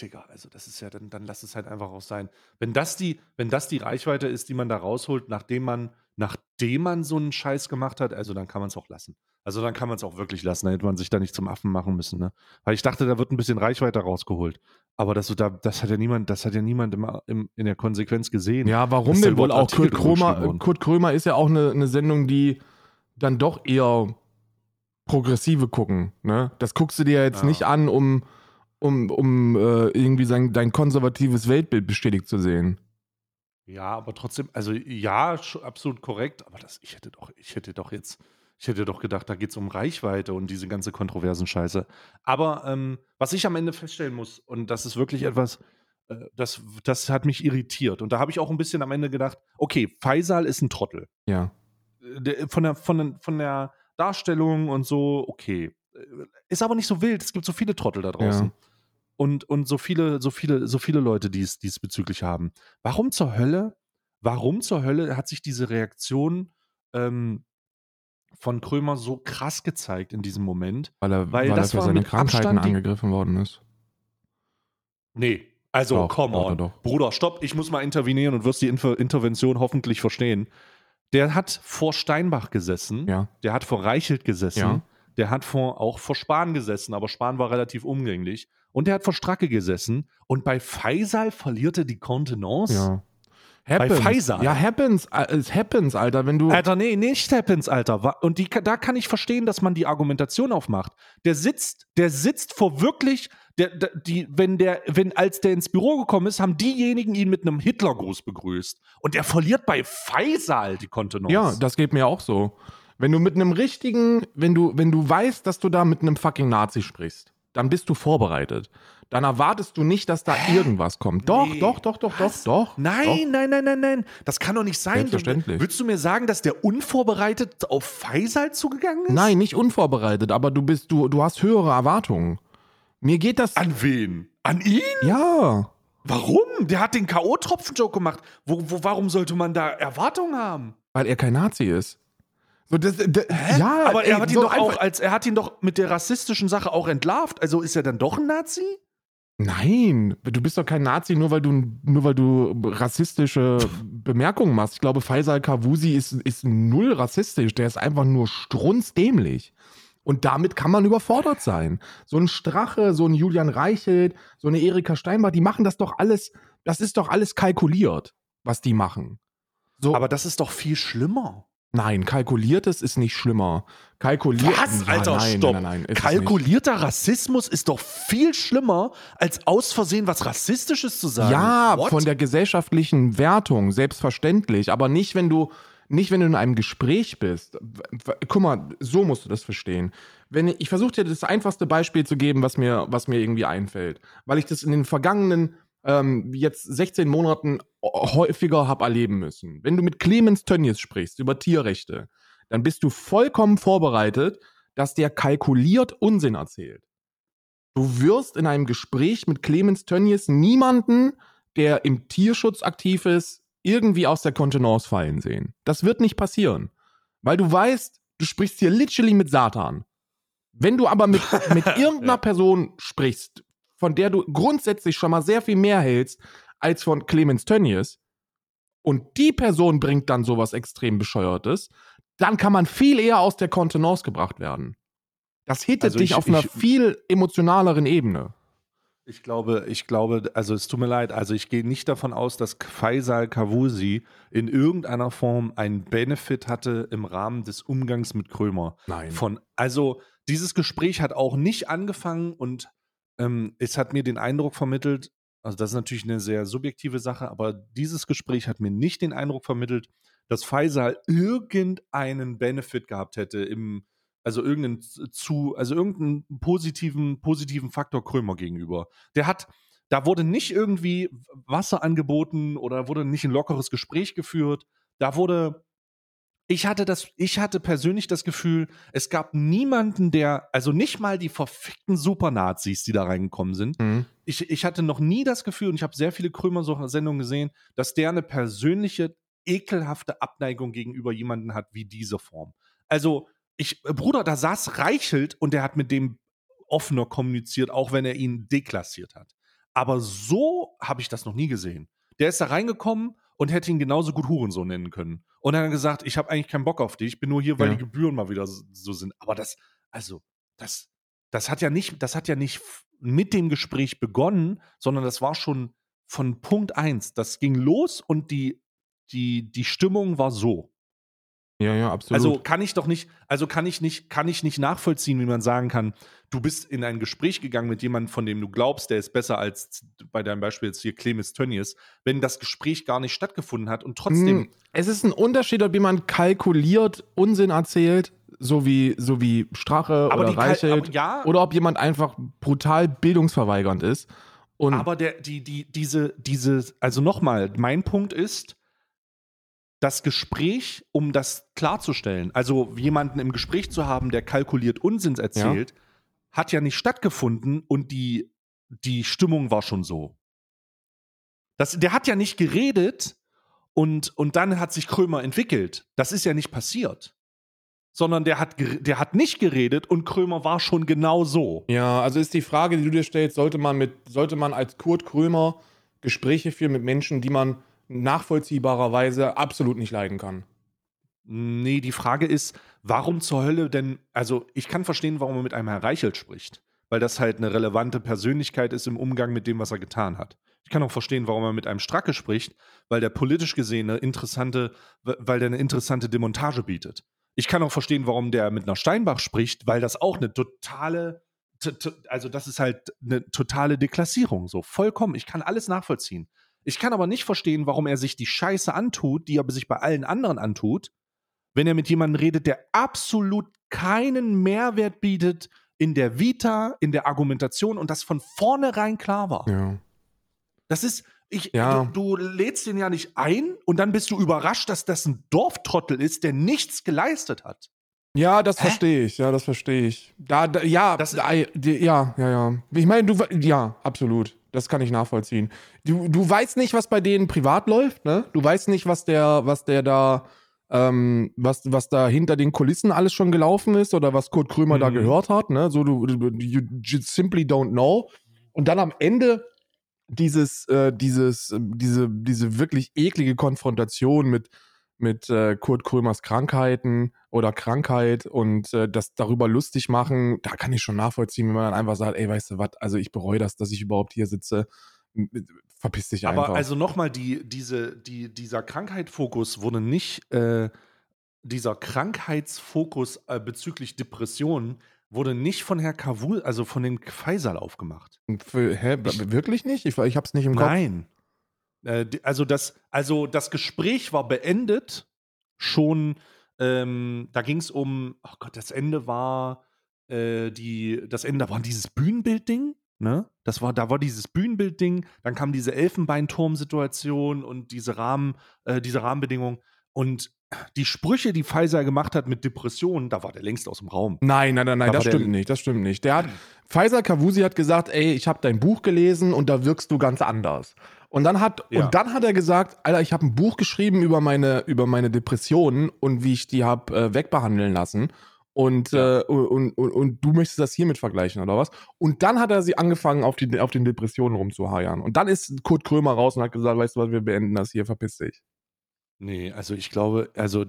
A: Digga, also das ist ja, dann, dann lass es halt einfach auch sein. Wenn das die, wenn das die Reichweite ist, die man da rausholt, nachdem man, nachdem man so einen Scheiß gemacht hat, also dann kann man es auch lassen. Also dann kann man es auch wirklich lassen. Da hätte man sich da nicht zum Affen machen müssen, ne? Weil ich dachte, da wird ein bisschen Reichweite rausgeholt. Aber das, da, das hat ja niemand, das hat ja niemand im, im, in der Konsequenz gesehen.
B: Ja, warum denn wohl auch? Kurt Krömer. Kurt Krömer ist ja auch eine, eine Sendung, die dann doch eher progressive gucken. Ne? Das guckst du dir ja jetzt
A: Ja.
B: nicht an, um, um, um äh, irgendwie sein, dein konservatives Weltbild bestätigt zu sehen.
A: Ja, aber trotzdem, also ja, absolut korrekt, aber das, ich hätte doch, ich hätte doch jetzt, ich hätte doch gedacht, da geht es um Reichweite und diese ganze kontroversen Scheiße. Aber ähm, was ich am Ende feststellen muss, und das ist wirklich etwas, äh, das, das hat mich irritiert. Und da habe ich auch ein bisschen am Ende gedacht, okay, Faisal ist ein Trottel.
B: Ja.
A: Von der, von, der, von der Darstellung und so, okay. Äh, Ist aber nicht so wild, es gibt so viele Trottel da draußen.
B: Ja.
A: Und, und so viele, so viele, so viele Leute, die es diesbezüglich haben. Warum zur Hölle, warum zur Hölle hat sich diese Reaktion ähm, von Krömer so krass gezeigt in diesem Moment?
B: Weil er,
A: Weil
B: weil er
A: das
B: für
A: war
B: seine Krankheiten
A: Abstand
B: angegriffen worden ist.
A: Nee. Also,
B: Doch,
A: come on.
B: doch, doch.
A: Bruder, stopp, ich muss mal intervenieren und wirst die Inter Intervention hoffentlich verstehen. Der hat vor Steinbach gesessen,
B: Ja.
A: der hat vor Reichelt gesessen,
B: Ja.
A: der hat vor, auch vor Spahn gesessen, aber Spahn war relativ umgänglich. Und der hat vor Stracke gesessen. Und bei Faisal verliert er die Kontenance.
B: Ja.
A: Bei
B: Happens.
A: Pfizer.
B: Ja, happens. äh, Es happens, Alter. Wenn du.
A: Alter, nee, nicht Happens, Alter. Und die, da kann ich verstehen, dass man die Argumentation aufmacht. Der sitzt, der sitzt vor wirklich, der, der, die, wenn der, wenn, als der ins Büro gekommen ist, haben diejenigen ihn mit einem Hitlergruß begrüßt. Und er verliert bei Faisal die Kontenance.
B: Ja, das geht mir auch so. Wenn du mit einem richtigen, wenn du, wenn du weißt, dass du da mit einem fucking Nazi sprichst, dann bist du vorbereitet. Dann erwartest du nicht, dass da irgendwas kommt. Doch,
A: Nee.
B: doch, doch, doch,
A: Was?
B: doch, doch.
A: Nein, nein, nein, nein, nein. Das kann doch nicht sein.
B: Selbstverständlich.
A: Du, willst du mir sagen, dass der unvorbereitet auf Faisal zugegangen ist?
B: Nein, nicht unvorbereitet, aber du bist, du, du hast höhere Erwartungen. Mir geht das.
A: An wen? An ihn?
B: ja.
A: Warum? Der hat den K.O.-Tropfen-Joke gemacht. Wo, wo, warum sollte man da Erwartungen haben?
B: Weil er kein Nazi ist. So, das, das, ja,
A: aber
B: ey,
A: er hat ihn
B: so
A: doch auch als er hat ihn doch mit der rassistischen Sache auch entlarvt. Also ist er dann doch ein Nazi?
B: Nein, du bist doch kein Nazi, nur weil du, nur weil du rassistische Bemerkungen machst. Ich glaube, Faisal Kavusi ist, ist null rassistisch. Der ist einfach nur strunzdämlich. Und damit kann man überfordert sein. So ein Strache, so ein Julian Reichelt, so eine Erika Steinbach, die machen das doch alles, das ist doch alles kalkuliert, was die machen. So,
A: Aber das ist doch viel schlimmer.
B: Nein, kalkuliertes ist nicht schlimmer. Kalkuliert.
A: Was?
B: Ja,
A: Alter,
B: nein,
A: stopp.
B: Nein, nein, nein.
A: Kalkulierter Rassismus ist doch viel schlimmer, als aus Versehen was Rassistisches zu sagen.
B: Ja,
A: What?
B: von der gesellschaftlichen Wertung, selbstverständlich. Aber nicht, wenn du, nicht, wenn du in einem Gespräch bist. Guck mal, so musst du das verstehen. Wenn ich, ich versuche dir das einfachste Beispiel zu geben, was mir, was mir irgendwie einfällt. Weil ich das in den vergangenen ähm, jetzt 16 Monaten häufiger habe erleben müssen. Wenn du mit Clemens Tönnies sprichst über Tierrechte, dann bist du vollkommen vorbereitet, dass der kalkuliert Unsinn erzählt. Du wirst in einem Gespräch mit Clemens Tönnies niemanden, der im Tierschutz aktiv ist, irgendwie aus der Kontenance fallen sehen. Das wird nicht passieren. Weil du weißt, du sprichst hier literally mit Satan. Wenn du aber mit, mit irgendeiner
A: Ja.
B: Person sprichst, von der du grundsätzlich schon mal sehr viel mehr hältst als von Clemens Tönnies, und die Person bringt dann sowas extrem Bescheuertes, dann kann man viel eher aus der Kontenance gebracht werden. Das hittet
A: Also
B: dich
A: ich-
B: auf einer
A: ich-
B: viel emotionaleren Ebene.
A: Ich glaube, ich glaube, also es tut mir leid, also ich gehe nicht davon aus, dass Faisal Kavusi in irgendeiner Form einen Benefit hatte im Rahmen des Umgangs mit Krömer.
B: Nein.
A: Von, also dieses Gespräch hat auch nicht angefangen und ähm, es hat mir den Eindruck vermittelt, also das ist natürlich eine sehr subjektive Sache, aber dieses Gespräch hat mir nicht den Eindruck vermittelt, dass Faisal irgendeinen Benefit gehabt hätte im, also irgendeinen zu, also irgendeinen positiven, positiven Faktor Krömer gegenüber. Der hat, da wurde nicht irgendwie Wasser angeboten oder wurde nicht ein lockeres Gespräch geführt. Da wurde, ich hatte das, ich hatte persönlich das Gefühl, es gab niemanden, der, also nicht mal die verfickten Supernazis, die da reingekommen sind.
B: Mhm.
A: Ich, ich hatte noch nie das Gefühl, und ich habe sehr viele Krömer-Sendungen gesehen, dass der eine persönliche, ekelhafte Abneigung gegenüber jemanden hat wie diese Form. Also, ich, Bruder, da saß Reichelt und der hat mit dem offener kommuniziert, auch wenn er ihn deklassiert hat. Aber so habe ich das noch nie gesehen. Der ist da reingekommen und hätte ihn genauso gut Hurensohn nennen können. Und dann hat gesagt, ich habe eigentlich keinen Bock auf dich, ich bin nur hier, weil
B: Ja.
A: die Gebühren mal wieder so, sind. Aber das, also, das, das hat ja nicht, das hat ja nicht mit dem Gespräch begonnen, sondern das war schon von Punkt eins. Das ging los und die, die, die Stimmung war so.
B: Ja, ja, absolut.
A: Also kann ich doch nicht, also kann ich nicht, kann ich nicht nachvollziehen, wie man sagen kann, du bist in ein Gespräch gegangen mit jemandem, von dem du glaubst, der ist besser als bei deinem Beispiel jetzt hier Clemens Tönnies, wenn das Gespräch gar nicht stattgefunden hat und trotzdem.
B: Hm, Es ist ein Unterschied, ob jemand kalkuliert Unsinn erzählt, so wie, so wie Strache
A: Aber
B: oder Reichelt,
A: aber ja.
B: oder ob jemand einfach brutal bildungsverweigernd ist. Und
A: Aber der, die, die, diese, diese, also nochmal, mein Punkt ist, das Gespräch, um das klarzustellen, also jemanden im Gespräch zu haben, der kalkuliert Unsinn erzählt, hat ja nicht stattgefunden und die, die Stimmung war schon so. Das, der hat ja nicht geredet und, und dann hat sich Krömer entwickelt. Das ist ja nicht passiert. Sondern der hat, der hat nicht geredet und Krömer war schon genau so.
B: ja, also ist die Frage, die du dir stellst, sollte man mit, sollte man als Kurt Krömer Gespräche führen mit Menschen, die man nachvollziehbarerweise absolut nicht leiden kann.
A: Nee, die Frage ist, warum zur Hölle denn, also ich kann verstehen, warum er mit einem Herr Reichelt spricht, weil das halt eine relevante Persönlichkeit ist im Umgang mit dem, was er getan hat. Ich kann auch verstehen, warum er mit einem Stracke spricht, weil der politisch gesehen eine interessante, weil der eine interessante Demontage bietet. Ich kann auch verstehen, warum der mit einer Steinbach spricht, weil das auch eine totale, also das ist halt eine totale Deklassierung, so vollkommen. Ich kann alles nachvollziehen. Ich kann aber nicht verstehen, warum er sich die Scheiße antut, die er sich bei allen anderen antut, wenn er mit jemandem redet, der absolut keinen Mehrwert bietet in der Vita, in der Argumentation und das von vornherein klar war.
B: Ja.
A: Das ist, ich,
B: Ja.
A: du, du lädst den ja nicht ein und dann bist du überrascht, dass das ein Dorftrottel ist, der nichts geleistet hat.
B: Ja, das verstehe ich. Ja, das verstehe ich. Da, da ja,
A: Das-
B: da, ja, ja, ja. Ich meine, du, ja, absolut. Das kann ich nachvollziehen. Du, du weißt nicht, was bei denen privat läuft, ne? Du weißt nicht, was der, was der da, ähm, was, was da hinter den Kulissen alles schon gelaufen ist oder was Kurt Krömer da
A: Mhm.
B: gehört hat, ne? So, du, du you just simply don't know. Und dann am Ende dieses, äh, dieses, äh, diese, diese wirklich eklige Konfrontation mit, mit äh, Kurt Krömers Krankheiten oder Krankheit und äh, das darüber lustig machen, da kann ich schon nachvollziehen, wenn man dann einfach sagt, ey, weißt du was, also ich bereue das, dass ich überhaupt hier sitze. Verpiss dich
A: Aber
B: einfach.
A: also nochmal, die, diese, die, dieser Krankheitsfokus wurde nicht, äh, dieser Krankheitsfokus äh, bezüglich Depressionen wurde nicht von Herr Kavul, also von dem Faisal aufgemacht.
B: Für, hä, w- wirklich nicht? Ich, ich hab's nicht im Kopf.
A: Nein. Äh, also, das, also das Gespräch war beendet, schon, ähm, da ging es um, oh Gott, das Ende war, äh, die, das Ende war dieses Bühnenbildding, ne? Das war, da war dieses Bühnenbildding, dann kam diese Elfenbeinturm-Situation und diese Rahmen, äh, diese Rahmenbedingungen und die Sprüche, die Pfizer gemacht hat mit Depressionen, da war der längst aus dem Raum.
B: Nein, nein, nein, nein,
A: Da
B: das stimmt nicht, das stimmt nicht. Der hat, Pfizer Kavusi hat gesagt, ey, ich habe dein Buch gelesen und da wirkst du ganz anders. Und dann hat,
A: Ja.
B: und dann hat er gesagt, Alter, ich habe ein Buch geschrieben über meine, über meine Depressionen und wie ich die habe äh, wegbehandeln lassen. Und,
A: Ja.
B: äh, und, und, und du möchtest das hiermit vergleichen, oder was? Und dann hat er sie angefangen, auf, die, auf den Depressionen rumzuheiern. Und dann ist Kurt Krömer raus und hat gesagt, weißt du was, wir beenden das hier, verpiss dich.
A: Nee, also ich glaube, also,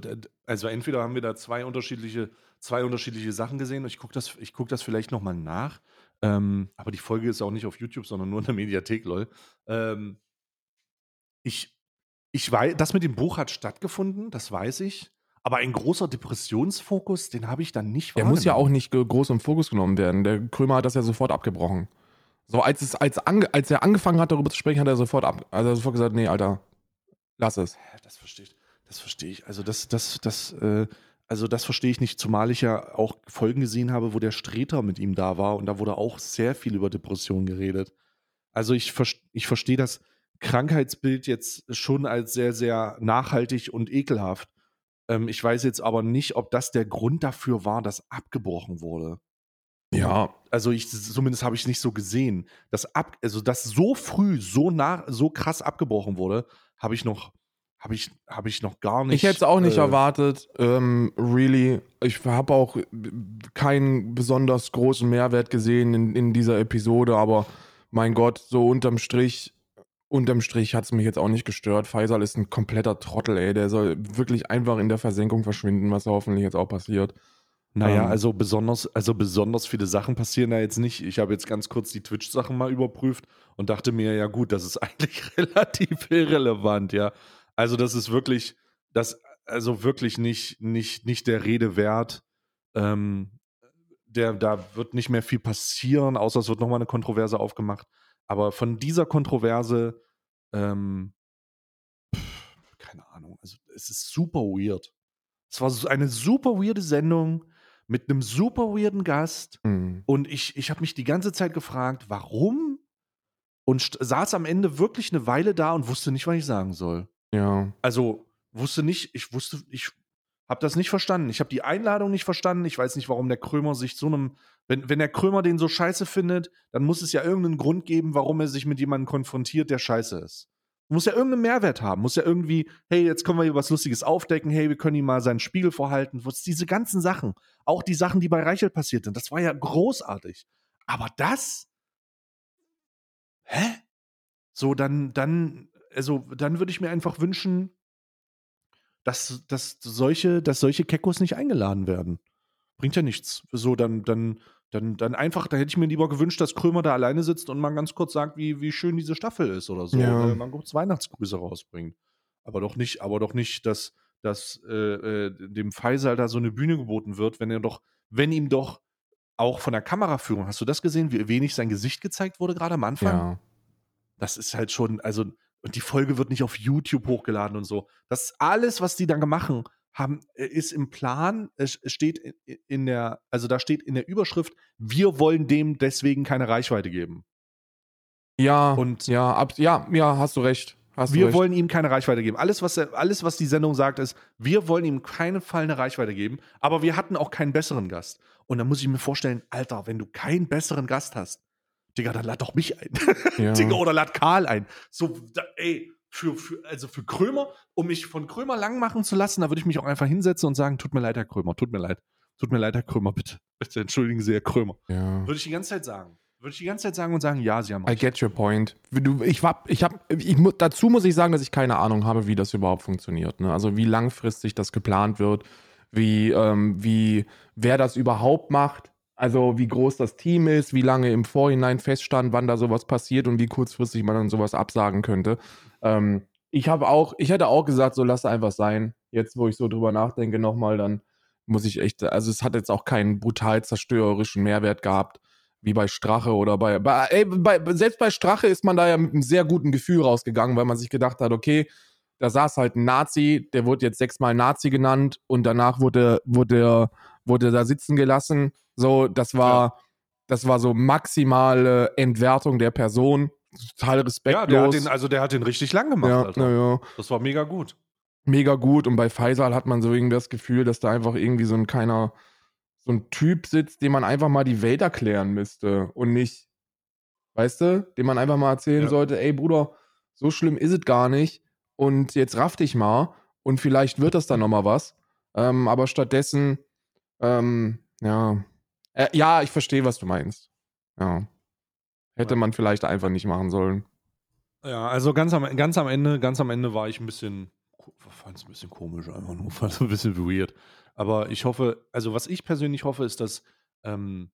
A: also entweder haben wir da zwei unterschiedliche, zwei unterschiedliche Sachen gesehen. Ich gucke das, ich guck das vielleicht nochmal nach. Ähm, aber die Folge ist auch nicht auf YouTube, sondern nur in der Mediathek, lol. Ähm, ich, ich weiß, das mit dem Buch hat stattgefunden, das weiß ich. Aber ein großer Depressionsfokus, den habe ich dann nicht
B: Der muss ja auch nicht groß im Fokus genommen werden. Der Krömer hat das ja sofort abgebrochen. So, als, es, als, ange, als er angefangen hat, darüber zu sprechen, hat er sofort ab. Also er sofort gesagt, nee, Alter, lass es.
A: Das verstehe ich. Das verstehe ich. Also das, das, das, äh, also das verstehe ich nicht, zumal ich ja auch Folgen gesehen habe, wo der Streter mit ihm da war und da wurde auch sehr viel über Depressionen geredet. Also ich, ich verstehe das Krankheitsbild jetzt schon als sehr, sehr nachhaltig und ekelhaft. Ähm, ich weiß jetzt aber nicht, ob das der Grund dafür war, dass abgebrochen wurde.
B: Ja,
A: Also ich, zumindest habe ich es nicht so gesehen. Dass ab, also dass so früh, so nach, so krass abgebrochen wurde, habe ich noch, habe ich, habe ich noch gar nicht.
B: ich hätte es auch nicht
A: äh,
B: erwartet. Ähm, really. Ich habe auch keinen besonders großen Mehrwert gesehen in, in dieser Episode, aber mein Gott, so unterm Strich, unterm Strich hat es mich jetzt auch nicht gestört. Faisal ist ein kompletter Trottel, ey. Der soll wirklich einfach in der Versenkung verschwinden, was hoffentlich jetzt auch passiert.
A: Naja,
B: Ähm.
A: also besonders, also besonders viele Sachen passieren da jetzt nicht. Ich habe jetzt ganz kurz die Twitch-Sachen mal überprüft und dachte mir, ja gut, das ist eigentlich relativ irrelevant, ja. Also das ist wirklich, das, also wirklich nicht, nicht, nicht der Rede wert. Ähm, der, da wird nicht mehr viel passieren, außer es wird nochmal eine Kontroverse aufgemacht. Aber von dieser Kontroverse, ähm, pff, keine Ahnung, also es ist super weird. Es war eine super weirde Sendung mit einem super weirden Gast.
B: Hm.
A: Und ich, ich habe mich die ganze Zeit gefragt, warum? Und saß am Ende wirklich eine Weile da und wusste nicht, was ich sagen soll.
B: Ja.
A: Also wusste nicht, ich wusste, ich habe das nicht verstanden. Ich habe die Einladung nicht verstanden. Ich weiß nicht, warum der Krömer sich so einem, wenn, wenn der Krömer den so scheiße findet, dann muss es ja irgendeinen Grund geben, warum er sich mit jemandem konfrontiert, der scheiße ist. Muss ja irgendeinen Mehrwert haben. Muss ja irgendwie, hey, jetzt können wir hier was Lustiges aufdecken. Hey, wir können ihm mal seinen Spiegel vorhalten. Diese ganzen Sachen. Auch die Sachen, die bei Reichelt passiert sind. Das war ja großartig. Aber das? Hä? So, dann, dann, also, dann würde ich mir einfach wünschen, dass, dass solche, dass solche Kekos nicht eingeladen werden. Bringt ja nichts. So, dann, dann, dann, dann einfach, da hätte ich mir lieber gewünscht, dass Krömer da alleine sitzt und mal ganz kurz sagt, wie, wie schön diese Staffel ist oder so.
B: Ja.
A: Oder mal kurz Weihnachtsgrüße rausbringt. Aber doch nicht, aber doch nicht, dass, dass äh, äh, dem Faisal da so eine Bühne geboten wird, wenn er doch, wenn ihm doch auch von der Kameraführung, hast du das gesehen, wie wenig sein Gesicht gezeigt wurde, gerade am Anfang?
B: Ja.
A: Das ist halt schon, also, und die Folge wird nicht auf YouTube hochgeladen und so. Das alles, was die dann machen, haben, äh, ist im Plan, es steht in- der, also da steht in der Überschrift, wir wollen dem deswegen keine Reichweite geben.
B: Ja,
A: Und-
B: ja, ab, ja, ja, hast du recht. Hast du
A: Wir
B: recht.
A: wollen ihm keine Reichweite geben. Alles was, alles, was die Sendung sagt, ist, wir wollen ihm keinen Fall eine Reichweite geben, aber wir hatten auch keinen besseren Gast. Und dann muss ich mir vorstellen, Alter, wenn du keinen besseren Gast hast, Digga, dann lad doch mich ein.
B: Ja.
A: Digga, oder lad Karl ein. So, da, ey, für, für, also für Krömer, um mich von Krömer lang machen zu lassen, da würde ich mich auch einfach hinsetzen und sagen, tut mir leid, Herr Krömer, tut mir leid. Tut mir leid, Herr Krömer, bitte. Bitte entschuldigen Sie, Herr Krömer.
B: Ja.
A: Würde ich die ganze Zeit sagen. Würde ich die ganze Zeit sagen und sagen, ja, Sie haben
B: I
A: recht.
B: get your point. Du, ich hab, ich hab, ich, dazu muss ich sagen, dass ich keine Ahnung habe, wie das überhaupt funktioniert. Ne? Also wie langfristig das geplant wird, wie, ähm, wie, wer das überhaupt macht. Also wie groß das Team ist, wie lange im Vorhinein feststand, wann da sowas passiert und wie kurzfristig man dann sowas absagen könnte. Ähm, ich habe auch, ich hätte auch gesagt, so lass einfach sein. Jetzt, wo ich so drüber nachdenke, nochmal, dann muss ich echt, also es hat jetzt auch keinen brutal zerstörerischen Mehrwert gehabt wie bei Strache oder bei, bei, ey, bei selbst bei Strache ist man da ja mit einem sehr guten Gefühl rausgegangen, weil man sich gedacht hat, okay, da saß halt ein Nazi, der wurde jetzt sechsmal Nazi genannt und danach wurde wurde wurde da sitzen gelassen. So, das war das war so maximale Entwertung der Person, total
A: Ja,
B: respektlos.
A: der hat den, also der hat den richtig lang gemacht,
B: ja,
A: Alter.
B: ja
A: Das war mega gut.
B: mega gut. Und bei Faisal hat man so irgendwie das Gefühl, dass da einfach irgendwie so ein keiner, so ein Typ sitzt, dem man einfach mal die Welt erklären müsste und nicht, weißt du, dem man einfach mal erzählen
A: Ja.
B: sollte, ey Bruder, so schlimm ist es gar nicht und jetzt raff dich mal und vielleicht wird das dann nochmal was. Ähm, aber stattdessen, ähm, ja, äh, ja, ich verstehe, was du meinst. Ja. Hätte man vielleicht einfach nicht machen sollen.
A: Ja, also ganz am, ganz am Ende, ganz am Ende war ich ein bisschen, fand es ein bisschen komisch einfach nur, fand es ein bisschen weird. Aber ich hoffe, also was ich persönlich hoffe, ist, dass, ähm,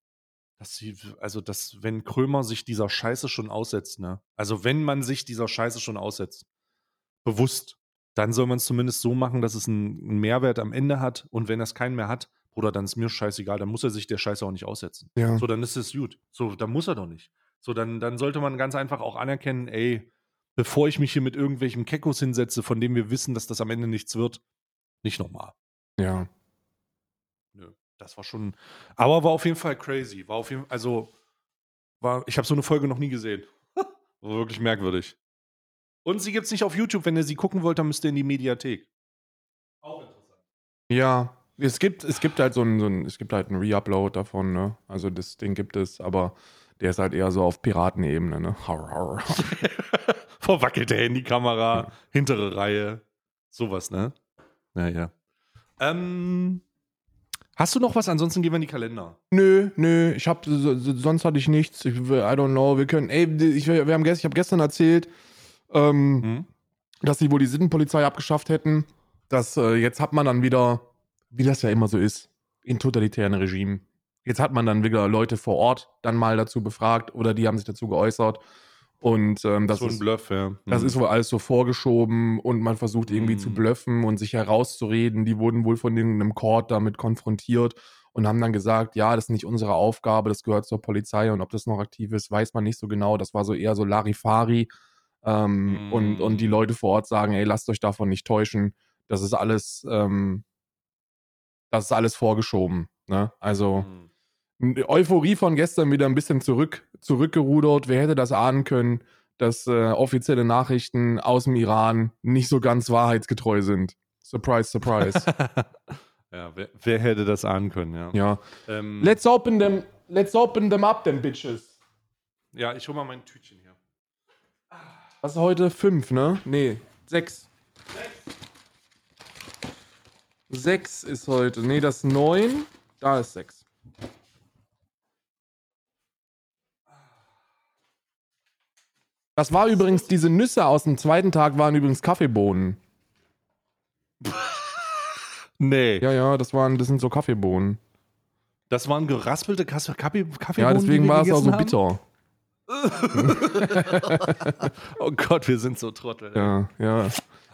A: dass sie, also dass, wenn Krömer sich dieser Scheiße schon aussetzt, ne? Also wenn man sich dieser Scheiße schon aussetzt, bewusst, dann soll man es zumindest so machen, dass es einen, Mehrwert am Ende hat. Und wenn es keinen mehr hat, Bruder, dann ist mir scheißegal, dann muss er sich der Scheiße auch nicht aussetzen.
B: Ja.
A: So, dann ist es gut. So, dann muss er doch nicht. So, dann, dann sollte man ganz einfach auch anerkennen, ey, bevor ich mich hier mit irgendwelchen Kekos hinsetze, von dem wir wissen, dass das am Ende nichts wird, nicht nochmal.
B: Ja.
A: Nö, das war schon, aber war auf jeden Fall crazy. War auf jeden also, war, ich habe so eine Folge noch nie gesehen. war wirklich merkwürdig. Und sie gibt es nicht auf YouTube. Wenn ihr sie gucken wollt, dann müsst ihr in die Mediathek. Auch interessant.
B: Ja, es gibt, es gibt halt so ein, so ein es gibt halt einen Reupload davon, ne? Also das Ding gibt es, aber der ist halt eher so auf Piratenebene, ne? Har.
A: Verwackelte Handykamera, hintere Reihe, sowas, ne? Naja. Ähm, Hast du noch was? Ansonsten gehen wir in die Kalender.
B: Nö, nö, ich hab, so- so- sonst hatte ich nichts. Ich, I don't know, wir können, ey, ich, wir haben gestern, ich habe gestern erzählt, ähm,
A: Mhm.
B: dass sie wohl die Sittenpolizei abgeschafft hätten. Das, äh, jetzt hat man dann wieder, wie das ja immer so ist, in totalitären Regimen. Jetzt hat man dann wieder Leute vor Ort dann mal dazu befragt oder die haben sich dazu geäußert. Und ähm, das,
A: so
B: ist,
A: Bluff, ja.
B: das
A: Mhm.
B: ist wohl alles so vorgeschoben und man versucht irgendwie
A: Mhm.
B: zu bluffen und sich herauszureden. Die wurden wohl von irgendeinem Court damit konfrontiert und haben dann gesagt, ja, das ist nicht unsere Aufgabe, das gehört zur Polizei und ob das noch aktiv ist, weiß man nicht so genau. Das war so eher so Larifari. Ähm,
A: Mhm.
B: und, und die Leute vor Ort sagen, ey, lasst euch davon nicht täuschen. Das ist alles, ähm, das ist alles vorgeschoben. Ne? Also
A: Mhm.
B: Euphorie von gestern wieder ein bisschen zurück, zurückgerudert. Wer hätte das ahnen können, dass äh, offizielle Nachrichten aus dem Iran nicht so ganz wahrheitsgetreu sind? Surprise, surprise.
A: ja, wer, wer hätte das ahnen können, ja.
B: ja.
A: Ähm,
B: Let's open them, let's open them up, them bitches.
A: ja, ich hol mal mein Tütchen hier.
B: Was ist heute? Fünf, ne? Nee, sechs. Sechs ist heute. Nee, das ist neun. Da ist sechs. Das war übrigens, diese Nüsse aus dem zweiten Tag waren übrigens Kaffeebohnen.
A: Nee.
B: Ja, ja, das waren, das sind so Kaffeebohnen.
A: Das waren geraspelte Kaffee, Kaffee, Kaffeebohnen,
B: Ja, deswegen war es auch so
A: haben?
B: bitter.
A: Oh Gott, wir sind so Trottel.
B: Ja, ja.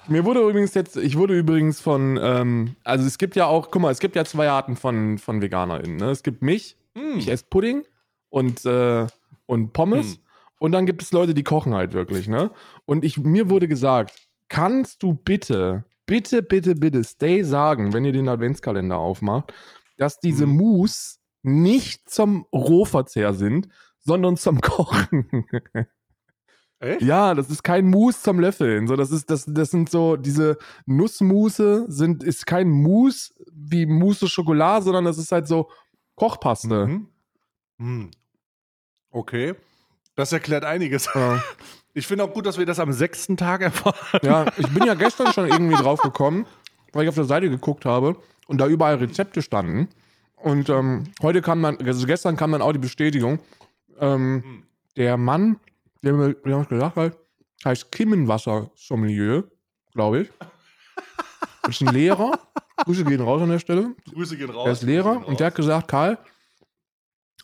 B: Mir wurde übrigens jetzt, ich wurde übrigens von, ähm, also es gibt ja auch, guck mal, es gibt ja zwei Arten von, von VeganerInnen. Ne? Es gibt mich,
A: Mm.
B: ich esse Pudding und, äh, und Pommes.
A: Hm.
B: Und dann gibt es Leute, die kochen halt wirklich, ne? Und ich, mir wurde gesagt, kannst du bitte, bitte, bitte, bitte, stay sagen, wenn ihr den Adventskalender aufmacht, dass diese
A: Hm.
B: Mousse nicht zum Rohverzehr sind, sondern zum Kochen.
A: Echt?
B: Ja, das ist kein Mousse zum Löffeln. So, das ist, das, das sind so, diese Nussmusse sind, ist kein Mousse wie Mousse Schokolade, sondern das ist halt so Kochpaste.
A: Mhm. Hm. Okay. Das erklärt einiges.
B: Ja.
A: Ich finde auch gut, dass wir das am sechsten Tag erfahren.
B: ja, ich bin ja gestern schon irgendwie drauf gekommen, weil ich auf der Seite geguckt habe und da überall Rezepte standen. Und ähm, heute kam dann, also gestern kam dann auch die Bestätigung, ähm,
A: Hm.
B: der Mann, der mir uns gesagt hat, heißt Kimmenwasser-Sommelier, glaube ich. Ist ein Lehrer. Grüße gehen raus an der Stelle.
A: Grüße gehen raus.
B: Er ist Lehrer und der hat gesagt, Karl,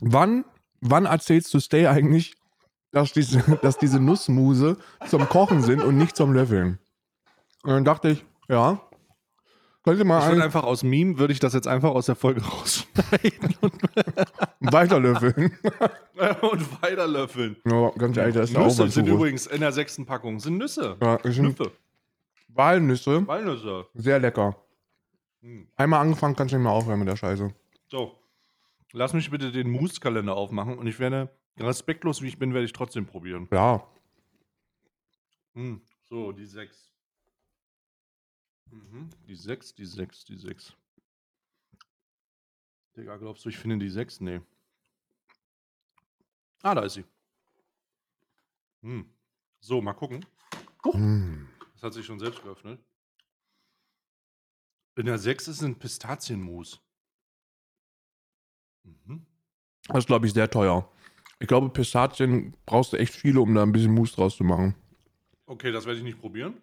B: wann, wann erzählst du Stay eigentlich, dass diese, dass diese Nussmuse zum Kochen sind und nicht zum Löffeln? Und dann dachte ich, ja, könnte mal
A: ich würde
B: einen
A: einfach aus Meme, würde ich das jetzt einfach aus der Folge rausschneiden und,
B: weiter löffeln.
A: und weiterlöffeln.
B: ja, ganz ehrlich, da ist
A: Nüsse
B: Aufwand
A: sind übrigens in der sechsten Packung. Sind Nüsse.
B: Ja, das sind
A: Nüsse.
B: Walnüsse,
A: Walnüsse.
B: sehr lecker.
A: Hm.
B: Einmal angefangen, kannst du nicht mehr aufhören mit der Scheiße.
A: So. Lass mich bitte den Mousse-Kalender aufmachen und ich werde, respektlos wie ich bin, werde ich trotzdem probieren.
B: Ja,
A: Hm. So, die sechs. Mhm. Die sechs, die sechs, die sechs. Digga, glaubst du, ich finde die sechs? Nee. Ah, da ist sie. Hm. So, mal gucken.
B: Mm.
A: Das hat sich schon selbst geöffnet. In der 6 ist ein Pistazienmus. Mhm.
B: das ist, glaube ich, sehr teuer. Ich glaube, Pistazien brauchst du echt viele, um da ein bisschen Mousse draus zu machen.
A: Okay, das werde ich nicht probieren.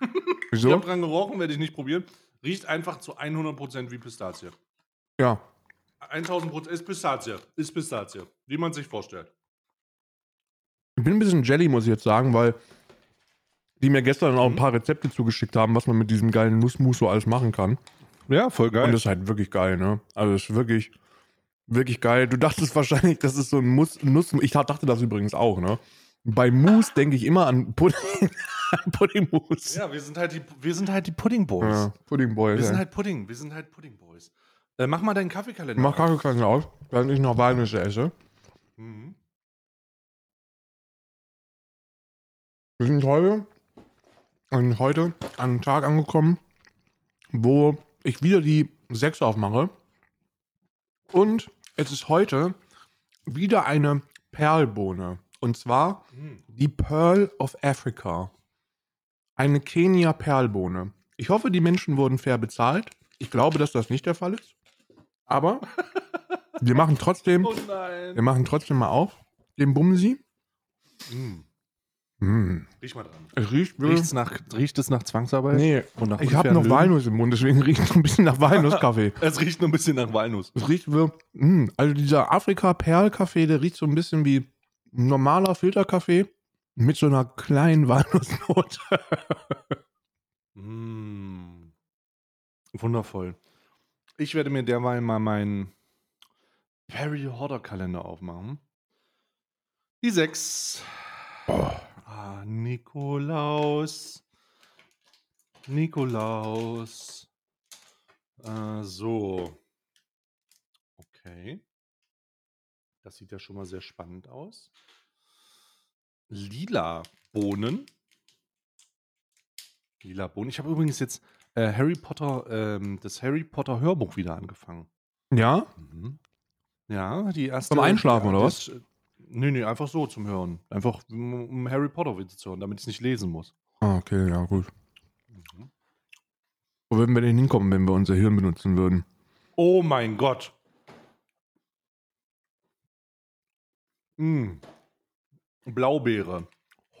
A: Ich
B: Wieso?
A: habe dran gerochen, werde ich nicht probieren. Riecht einfach zu 100% wie Pistazie.
B: Ja.
A: 1000% ist Pistazie. Ist Pistazie. Wie man sich vorstellt.
B: Ich bin ein bisschen jelly, muss ich jetzt sagen, weil die mir gestern auch ein
A: Mhm.
B: paar Rezepte zugeschickt haben, was man mit diesem geilen Nussmus so alles machen kann.
A: Ja, voll geil.
B: Und das ist halt wirklich geil, ne? Also das ist wirklich, wirklich geil. Du dachtest wahrscheinlich, das ist so ein Muss, Nuss. Ich dachte das übrigens auch, ne? Bei Mousse denke ich immer an Pudding, an Puddingmus.
A: ja, wir sind halt die, wir sind halt die Pudding Boys.
B: Ja, Pudding Boy.
A: Wir sind halt Pudding. Wir sind halt Pudding Boys. Äh, mach mal deinen Kaffeekalender.
B: Mach
A: auf.
B: Kaffeekanne aus, während ich noch Walnüsse esse.
A: Mhm.
B: Wir sind heute, und heute an einem Tag angekommen, wo ich wieder die 6 aufmache. Und es ist heute wieder eine Perlbohne. Und zwar die Pearl of Africa. Eine Kenia-Perlbohne. Ich hoffe, die Menschen wurden fair bezahlt. Ich glaube, dass das nicht der Fall ist. Aber wir machen trotzdem,
A: Oh nein.
B: wir machen trotzdem mal auf den Bumsi.
A: Mm.
B: Mm.
A: Riech mal dran.
B: Es riecht.
A: Riecht's nach, riecht es nach Zwangsarbeit?
B: Nee,
A: Und nach
B: ich habe noch? Walnuss im Mund, deswegen riecht es ein bisschen nach Walnusskaffee.
A: Es riecht nur ein bisschen nach Walnuss.
B: Es riecht wie, mm, also dieser Afrika-Perl-Kaffee, der riecht so ein bisschen wie normaler Filterkaffee mit so einer kleinen Walnussnote.
A: Mm. Wundervoll. Ich werde mir derweil mal meinen Perry Horder Kalender aufmachen. Die sechs. Ah, Nikolaus. Nikolaus. Äh, so. Okay. Das sieht ja schon mal sehr spannend aus. Lila Bohnen. Lila Bohnen. Ich habe übrigens jetzt äh, Harry Potter, ähm, das Harry Potter Hörbuch wieder angefangen.
B: Ja?
A: Mhm. Ja, die erste.
B: Zum Einschlafen, oder
A: das, äh, Nee, nee, einfach so zum Hören. Einfach um, Harry Potter Witze zu hören, damit ich es nicht lesen muss.
B: Ah, okay, ja, gut.
A: Mhm.
B: Wo würden wir denn hinkommen, wenn wir unser Hirn benutzen würden?
A: Oh mein Gott. Mm. Blaubeere.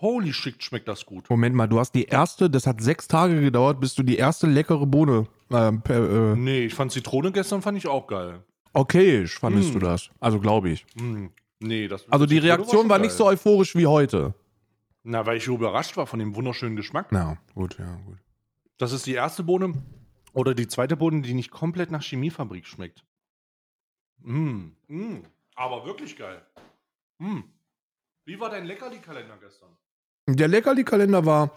A: Holy shit, schmeckt das gut.
B: Moment mal, du hast die erste, das hat sechs Tage gedauert, bis du die erste leckere Bohne. Äh, per, äh,
A: Nee, ich fand Zitrone gestern fand ich auch geil.
B: okayisch fandest
A: Mm.
B: du das. Also glaube ich.
A: Mm. Nee, das
B: Also die
A: Zitrone
B: Reaktion
A: schon
B: war nicht so euphorisch wie heute.
A: Na, weil ich überrascht war von dem wunderschönen Geschmack.
B: Na, gut, ja, gut.
A: Das ist die erste Bohne oder die zweite Bohne, die nicht komplett nach Chemiefabrik schmeckt. Mm, mm, aber wirklich geil. Mm. Wie war dein Leckerli-Kalender gestern?
B: Der Leckerli-Kalender war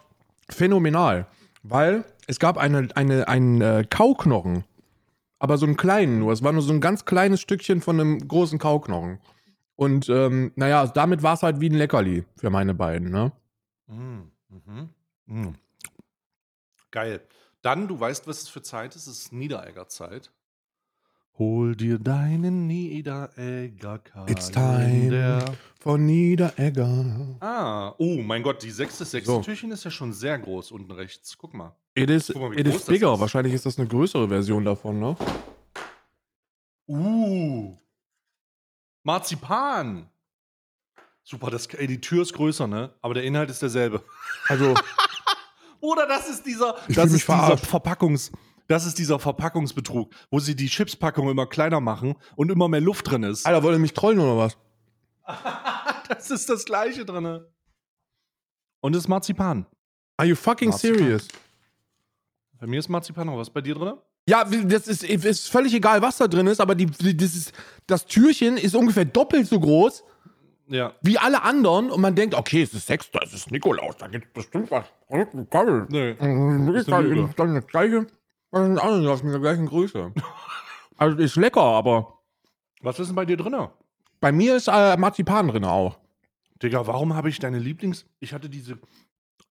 B: phänomenal, weil es gab eine, eine, einen äh, Kauknochen, aber so einen kleinen nur. Es war nur so ein ganz kleines Stückchen von einem großen Kauknochen. Und ähm, naja, damit war es halt wie ein Leckerli für meine beiden, ne?
A: Mm, mhm, mm. Geil. Dann, du weißt, was es für Zeit ist. Es ist Niederegger-Zeit. Hol dir deinen Niederegger-Kalender.
B: It's time. Von Niederegger.
A: Ah, oh mein Gott, die sechste, sechste
B: So.
A: Türchen ist ja schon sehr groß unten rechts. Guck mal.
B: It is,
A: Guck mal,
B: it is bigger.
A: ist.
B: Wahrscheinlich ist das eine größere Version davon, ne?
A: Uh. Marzipan. Super, das, ey, die Tür ist größer, ne? Aber der Inhalt ist derselbe.
B: Also,
A: Oder das ist dieser,
B: Ich
A: das ist dieser. Verpackungs, das ist dieser Verpackungsbetrug, wo sie die Chipspackung immer kleiner machen und immer mehr Luft drin ist.
B: Alter, wollt ihr mich trollen oder was?
A: Das ist das gleiche drin. Und es ist Marzipan.
B: Are you fucking
A: Marzipan.
B: serious?
A: Bei mir ist Marzipan noch was bei dir drin?
B: Ja, das ist, ist völlig egal, was da drin ist, aber die, das, ist, das Türchen ist ungefähr doppelt so groß
A: Ja.
B: wie alle anderen und man denkt, okay, es ist Sechster, es ist Nikolaus, da gibt bestimmt was.
A: Nö.
B: Mhm,
A: ist
B: Ist
A: eine Lüge.
B: Das gleiche, was sind alle das mit der gleichen Größe. Also ist lecker, aber
A: Was ist denn bei dir drin?
B: bei mir ist äh, Marzipan drin auch.
A: Digga, warum habe ich deine Lieblings. Ich hatte diese.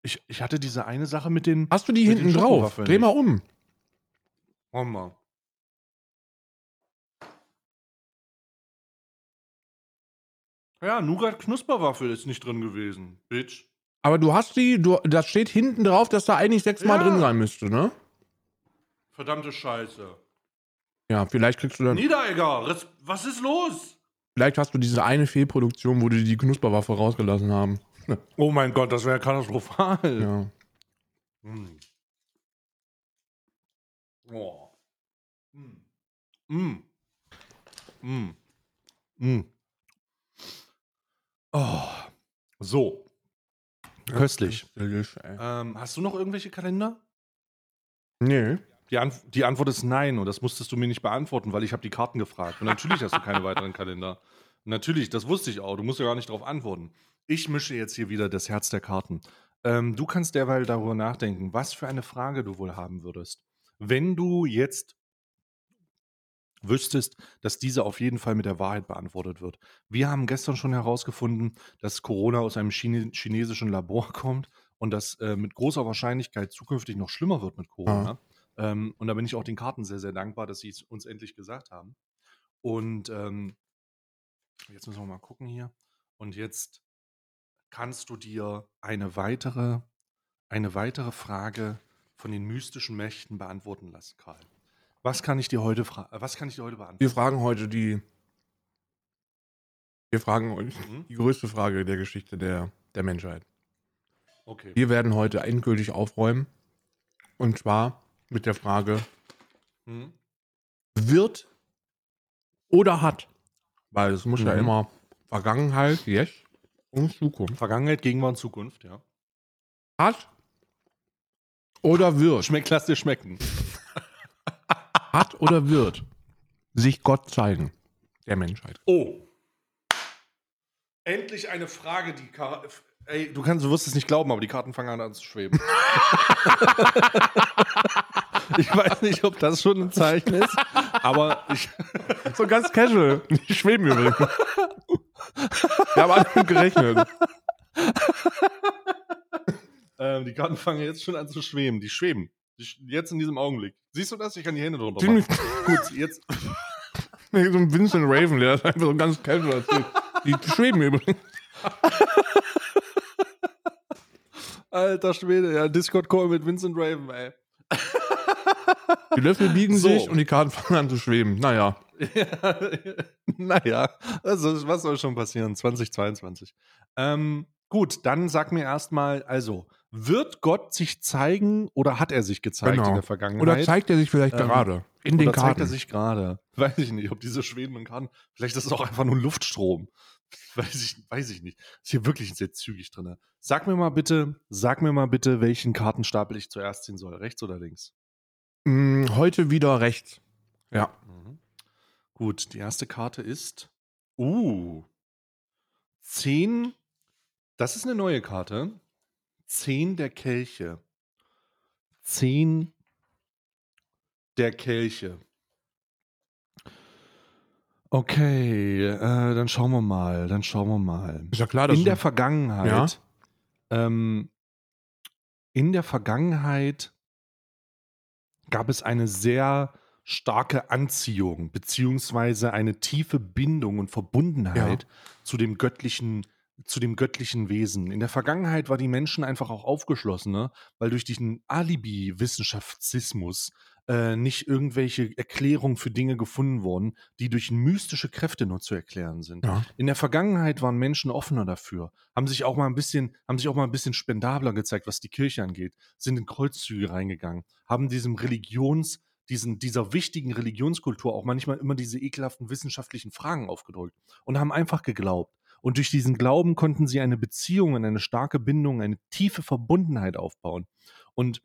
A: Ich, ich hatte diese eine Sache mit den.
B: Hast du die hinten drauf? Dreh mal um.
A: Oh mal. Ja, Nougat-Knusperwaffel ist nicht drin gewesen, Bitch.
B: Aber du hast die, du, das steht hinten drauf, dass da eigentlich sechsmal
A: Ja.
B: drin sein müsste, ne?
A: Verdammte Scheiße.
B: Ja, vielleicht kriegst du dann,
A: Niederegger, was ist los?
B: vielleicht hast du diese eine Fehlproduktion, wo die die Knusperwaffe rausgelassen haben.
A: Oh mein Gott, das wäre katastrophal.
B: Ja.
A: Mm. Oh. Mm. Mm. Mm. Oh. So. Köstlich. Ähm, hast du noch irgendwelche Kalender?
B: Nee.
A: Die, Anf die Antwort ist nein und das musstest du mir nicht beantworten, weil ich habe die Karten gefragt. Und natürlich hast du keine weiteren Kalender. Natürlich, das wusste ich auch. Du musst ja gar nicht darauf antworten. Ich mische jetzt hier wieder das Herz der Karten. Ähm, du kannst derweil darüber nachdenken, was für eine Frage du wohl haben würdest. Wenn du jetzt wüsstest, dass diese auf jeden Fall mit der Wahrheit beantwortet wird. Wir haben gestern schon herausgefunden, dass Corona aus einem Chine chinesischen Labor kommt und das äh, mit großer Wahrscheinlichkeit zukünftig noch schlimmer wird mit Corona. Ähm, und da bin ich auch den Karten sehr, sehr dankbar, dass sie es uns endlich gesagt haben. Und ähm, jetzt müssen wir mal gucken hier. Und jetzt kannst du dir eine weitere, eine weitere Frage von den mystischen Mächten beantworten lassen, Karl. Was kann ich dir heute? Was kann ich dir heute beantworten?
B: Wir fragen heute die. Wir fragen euch
A: Mhm.
B: die größte Frage der Geschichte der, der Menschheit.
A: Okay.
B: Wir werden heute endgültig aufräumen. Und zwar mit der Frage:
A: Mhm.
B: Wird oder hat? Weil es muss ja
A: Mhm.
B: immer Vergangenheit, Yes und Zukunft.
A: Vergangenheit, Gegenwart und Zukunft, ja.
B: Hat oder wird?
A: Schmeckt, lass dir schmecken.
B: Hat oder wird sich Gott zeigen? Der Menschheit.
A: Oh. Endlich eine Frage, die. Kar Ey, du kannst, du wirst es nicht glauben, aber die Karten fangen an zu schweben. ich weiß nicht, ob das schon ein Zeichen ist, aber ich.
B: So ganz casual. Die schweben übrigens. Wir haben alle mit gerechnet.
A: Ähm, die Karten fangen jetzt schon an zu schweben. Die schweben. Die sch jetzt in diesem Augenblick. Siehst du das? Ich kann die Hände drunter
B: Ziemlich
A: machen. Gut, jetzt.
B: so ein Vincent Raven, der ist einfach so ganz casual. Die schweben übrigens.
A: Alter Schwede, ja, Discord-Call mit Vincent Raven, ey.
B: Die Löffel biegen
A: So.
B: sich und die Karten fangen an zu schweben. Naja.
A: naja, also was soll schon passieren? 2022. Ähm, gut, dann sag mir erstmal, also, wird Gott sich zeigen oder hat er sich gezeigt
B: Genau.
A: in der Vergangenheit?
B: Oder zeigt er sich vielleicht
A: Ähm,
B: gerade in den
A: oder zeigt
B: Karten?
A: er sich gerade? Weiß ich nicht, ob diese schwebenden Karten, vielleicht ist es auch einfach nur Luftstrom. Weiß ich, weiß ich nicht. Ist hier wirklich sehr zügig drin. Sag mir mal bitte, sag mir mal bitte, welchen Kartenstapel ich zuerst ziehen soll, rechts oder links?
B: Mm, heute wieder rechts. Ja.
A: Mhm. Gut, die erste Karte ist. Uh. 10. Das ist eine neue Karte. 10 der Kelche. 10 der Kelche. Okay, äh, dann schauen wir mal. Dann schauen wir mal.
B: Ist ja klar, dass
A: In der Vergangenheit. Ähm, in der Vergangenheit gab es eine sehr starke Anziehung, beziehungsweise eine tiefe Bindung und Verbundenheit zu dem göttlichen, zu dem göttlichen Wesen. In der Vergangenheit war die Menschen einfach auch aufgeschlossener, weil durch diesen Alibi-Wissenschaftsismus äh, nicht irgendwelche Erklärungen für Dinge gefunden wurden, die durch mystische Kräfte nur zu erklären sind.
B: Ja.
A: In der Vergangenheit waren Menschen offener dafür, haben sich auch mal ein bisschen, haben sich auch mal ein bisschen spendabler gezeigt, was die Kirche angeht, sind in Kreuzzüge reingegangen, haben diesem Religions, diesen, dieser wichtigen Religionskultur auch manchmal immer diese ekelhaften wissenschaftlichen Fragen aufgedrückt und haben einfach geglaubt. Und durch diesen Glauben konnten sie eine Beziehung, und eine starke Bindung, eine tiefe Verbundenheit aufbauen. Und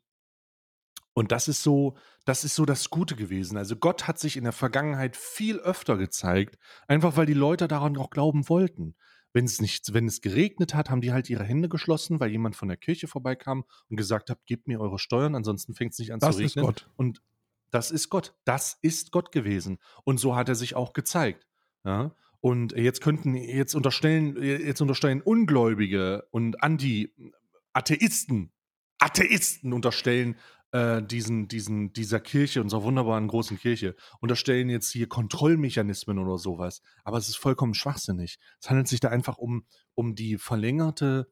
A: und das ist so, das ist so das Gute gewesen. Also Gott hat sich in der Vergangenheit viel öfter gezeigt, einfach weil die Leute daran auch glauben wollten. Wenn es nicht, wenn es geregnet hat, haben die halt ihre Hände geschlossen, weil jemand von der Kirche vorbeikam und gesagt hat, gebt mir eure Steuern, ansonsten fängt es nicht an
B: Das
A: zu
B: ist
A: regnen.
B: Gott.
A: Und das ist Gott. Das ist Gott gewesen. Und so hat er sich auch gezeigt. Ja? Und jetzt könnten, jetzt unterstellen, jetzt unterstellen Ungläubige und Anti-Atheisten, Atheisten unterstellen äh, diesen, diesen, dieser Kirche, unserer wunderbaren großen Kirche, unterstellen jetzt hier Kontrollmechanismen oder sowas. Aber es ist vollkommen schwachsinnig. Es handelt sich da einfach um, um die verlängerte,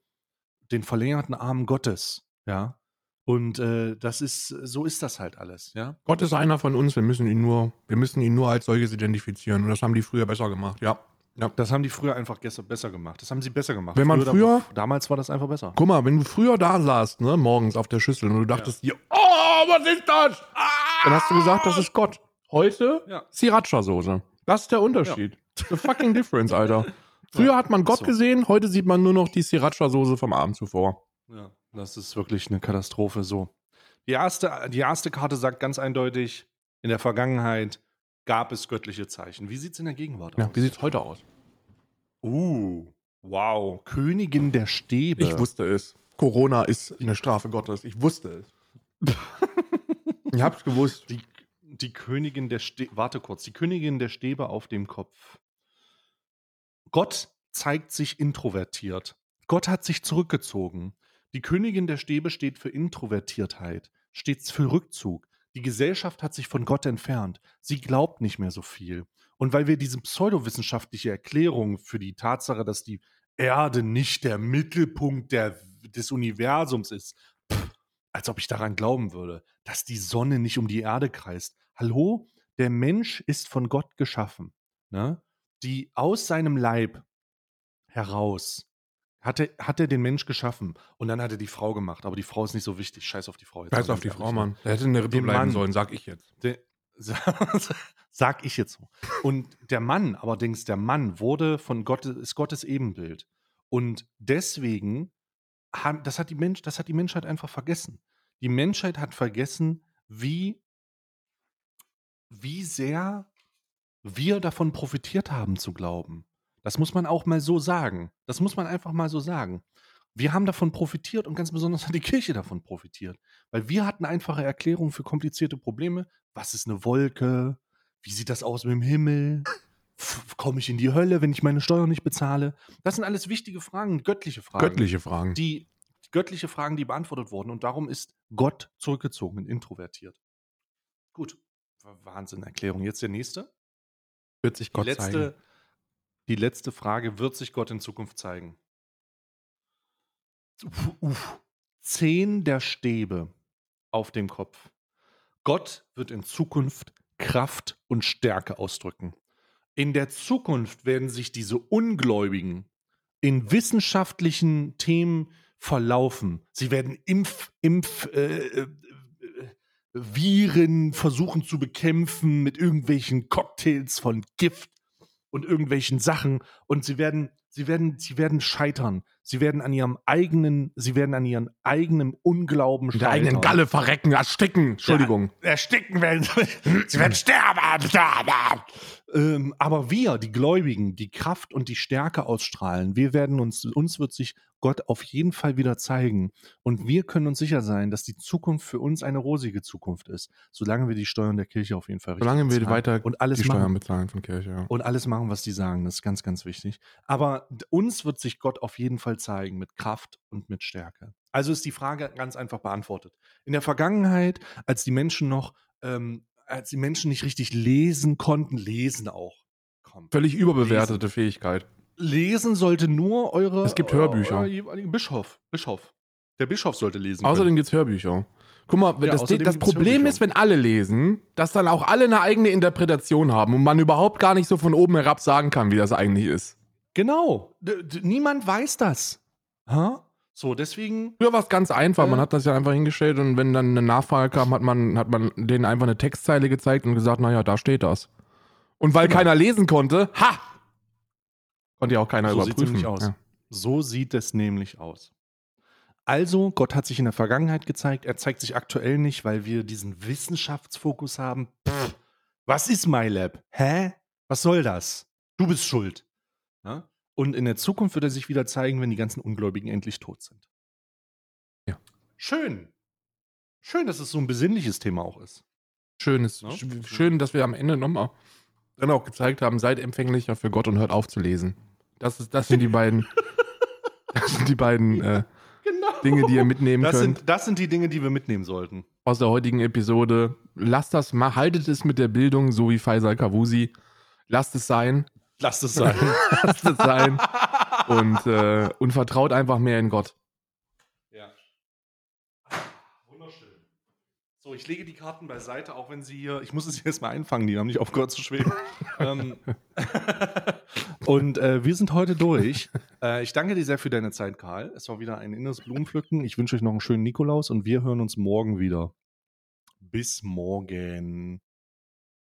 A: den verlängerten Arm Gottes. Ja. Und äh, das ist, so ist das halt alles, ja.
B: Gott ist einer von uns, wir müssen ihn nur, wir müssen ihn nur als solches identifizieren. Und das haben die früher besser gemacht, ja.
A: Das haben die früher einfach gestern besser gemacht. Das haben sie besser gemacht.
B: Wenn man
A: da-
B: früher-
A: damals war das einfach besser.
B: Guck mal, wenn du früher da saßt, ne, morgens auf der Schüssel und du dachtest dir, oh, was ist das? Dann hast du gesagt, das ist Gott. Heute
A: Ja.
B: Sriracha-Soße. Das ist der Unterschied. The fucking difference, Alter. Früher
A: Ja,
B: hat man Gott
A: so.
B: gesehen, heute sieht man nur noch die Sriracha-Soße vom Abend zuvor.
A: Ja, das ist wirklich eine Katastrophe so. Die erste, die erste Karte sagt ganz eindeutig, in der Vergangenheit gab es göttliche Zeichen. Wie sieht es in der Gegenwart
B: Ja,
A: aus?
B: wie sieht's heute aus?
A: Uh, wow. Königin der Stäbe.
B: Ich wusste es. Corona ist eine Strafe Gottes. Ich wusste es. ich hab's gewusst.
A: Die, die Königin der Stäbe, warte kurz, die Königin der Stäbe auf dem Kopf. Gott zeigt sich introvertiert. Gott hat sich zurückgezogen. Die Königin der Stäbe steht für Introvertiertheit, steht für Rückzug. Die Gesellschaft hat sich von Gott entfernt. Sie glaubt nicht mehr so viel. Und weil wir diese pseudowissenschaftliche Erklärung für die Tatsache, dass die Erde nicht der Mittelpunkt der, des Universums ist, pff, als ob ich daran glauben würde, dass die Sonne nicht um die Erde kreist, hallo, der Mensch ist von Gott geschaffen. Ne? Die aus seinem Leib heraus hat er, hat er den Mensch geschaffen und dann hat er die Frau gemacht. Aber die Frau ist nicht so wichtig. Scheiß auf die Frau. Jetzt
B: Scheiß auf die Frau. Mann. Der hätte eine Rippe bleiben
A: Mann.
B: sollen, sag ich jetzt.
A: Der, sag ich jetzt so. Und der Mann, allerdings, der Mann wurde von Gott, ist Gottes Ebenbild. Und deswegen, das, hat die Mensch, das hat die Menschheit einfach vergessen. Die Menschheit hat vergessen, wie, wie sehr wir davon profitiert haben zu glauben. Das muss man auch mal so sagen. Das muss man einfach mal so sagen. Wir haben davon profitiert und ganz besonders hat die Kirche davon profitiert. Weil wir hatten einfache Erklärungen für komplizierte Probleme. Was ist eine Wolke? Wie sieht das aus mit dem Himmel? Komme ich in die Hölle, wenn ich meine Steuern nicht bezahle? Das sind alles wichtige Fragen, göttliche Fragen.
B: Göttliche Fragen.
A: Die göttliche Fragen, die beantwortet wurden. Und darum ist Gott zurückgezogen und introvertiert. Gut. Wahnsinn, Erklärung. Jetzt der nächste.
B: wird sich
A: Die
B: Gott
A: letzte,
B: zeigen.
A: Die letzte Frage, wird sich Gott in Zukunft zeigen? Uff, uff. Zehn der Stäbe auf dem Kopf. Gott wird in Zukunft Kraft und Stärke ausdrücken. In der Zukunft werden sich diese Ungläubigen in wissenschaftlichen Themen verlaufen. Sie werden Impf, Impf, äh, äh, Viren versuchen zu bekämpfen mit irgendwelchen Cocktails von Gift und irgendwelchen Sachen und sie werden sie werden sie werden scheitern. Sie werden an ihrem eigenen sie werden an ihrem eigenen Unglauben
B: Mit der eigenen
A: scheitern.
B: Galle verrecken, ersticken. Entschuldigung.
A: Ersticken werden sie. Werden sterben. sterben. Ähm, aber wir, die Gläubigen, die Kraft und die Stärke ausstrahlen, wir werden uns, uns wird sich Gott auf jeden Fall wieder zeigen. Und wir können uns sicher sein, dass die Zukunft für uns eine rosige Zukunft ist. Solange wir die Steuern der Kirche auf jeden Fall richtig
B: Solange wir weiter
A: und alles
B: die
A: machen,
B: Steuern bezahlen von Kirche. Ja.
A: und alles machen, was die sagen. Das ist ganz, ganz wichtig. Aber uns wird sich Gott auf jeden Fall zeigen mit Kraft und mit Stärke. Also ist die Frage ganz einfach beantwortet. In der Vergangenheit, als die Menschen noch, ähm, als die Menschen nicht richtig lesen konnten, lesen auch. Komm.
B: Völlig überbewertete Fähigkeit.
A: Lesen sollte nur eure.
B: Es gibt Hörbücher.
A: Euer jeweiligen Bischof. Bischof. Der Bischof sollte lesen.
B: Außerdem gibt es Hörbücher. Guck mal,
A: Ja,
B: das, das Problem ist, wenn alle lesen, dass dann auch alle eine eigene Interpretation haben und man überhaupt gar nicht so von oben herab sagen kann, wie das eigentlich ist.
A: Genau. D niemand weiß das. Ha? So, deswegen.
B: Früher war es ganz einfach, man
A: Äh.
B: hat das ja einfach hingestellt und wenn dann eine Nachfrage kam, hat man, hat man denen einfach eine Textzeile gezeigt und gesagt, naja, da steht das. Und weil
A: Genau.
B: keiner lesen konnte, ha! Konnte ja auch keiner
A: So sieht's
B: überprüfen.
A: nämlich aus.
B: Ja.
A: So sieht es nämlich aus. Also, Gott hat sich in der Vergangenheit gezeigt, er zeigt sich aktuell nicht, weil wir diesen Wissenschaftsfokus haben. Pff, was ist MyLab? Hä? Was soll das? Du bist schuld. Ja? Und in der Zukunft wird er sich wieder zeigen, wenn die ganzen Ungläubigen endlich tot sind.
B: Ja.
A: Schön. Schön, dass es so ein besinnliches Thema auch ist.
B: Schön, ist,
A: Ja.
B: sch- schön, dass wir am Ende nochmal dann auch gezeigt haben, seid empfänglicher für Gott und hört auf zu lesen. Das, ist, das sind die beiden, das sind die beiden äh,
A: Genau.
B: Dinge, die ihr mitnehmen
A: Das
B: könnt
A: sind, das sind die Dinge, die wir mitnehmen sollten.
B: aus der heutigen Episode. Lasst das mal, haltet es mit der Bildung, so wie Faisal Kavusi. Lasst es sein,
A: Lasst es sein.
B: lasst es sein und, äh, und vertraut einfach mehr in Gott.
A: Ja. Wunderschön. So, ich lege die Karten beiseite, auch wenn sie hier, ich muss es jetzt mal einfangen, die haben nicht aufgehört zu schweben. ähm, und äh, wir sind heute durch. Äh, ich danke dir sehr für deine Zeit, Karl. Es war wieder ein inneres Blumenpflücken. Ich wünsche euch noch einen schönen Nikolaus und wir hören uns morgen wieder. Bis morgen.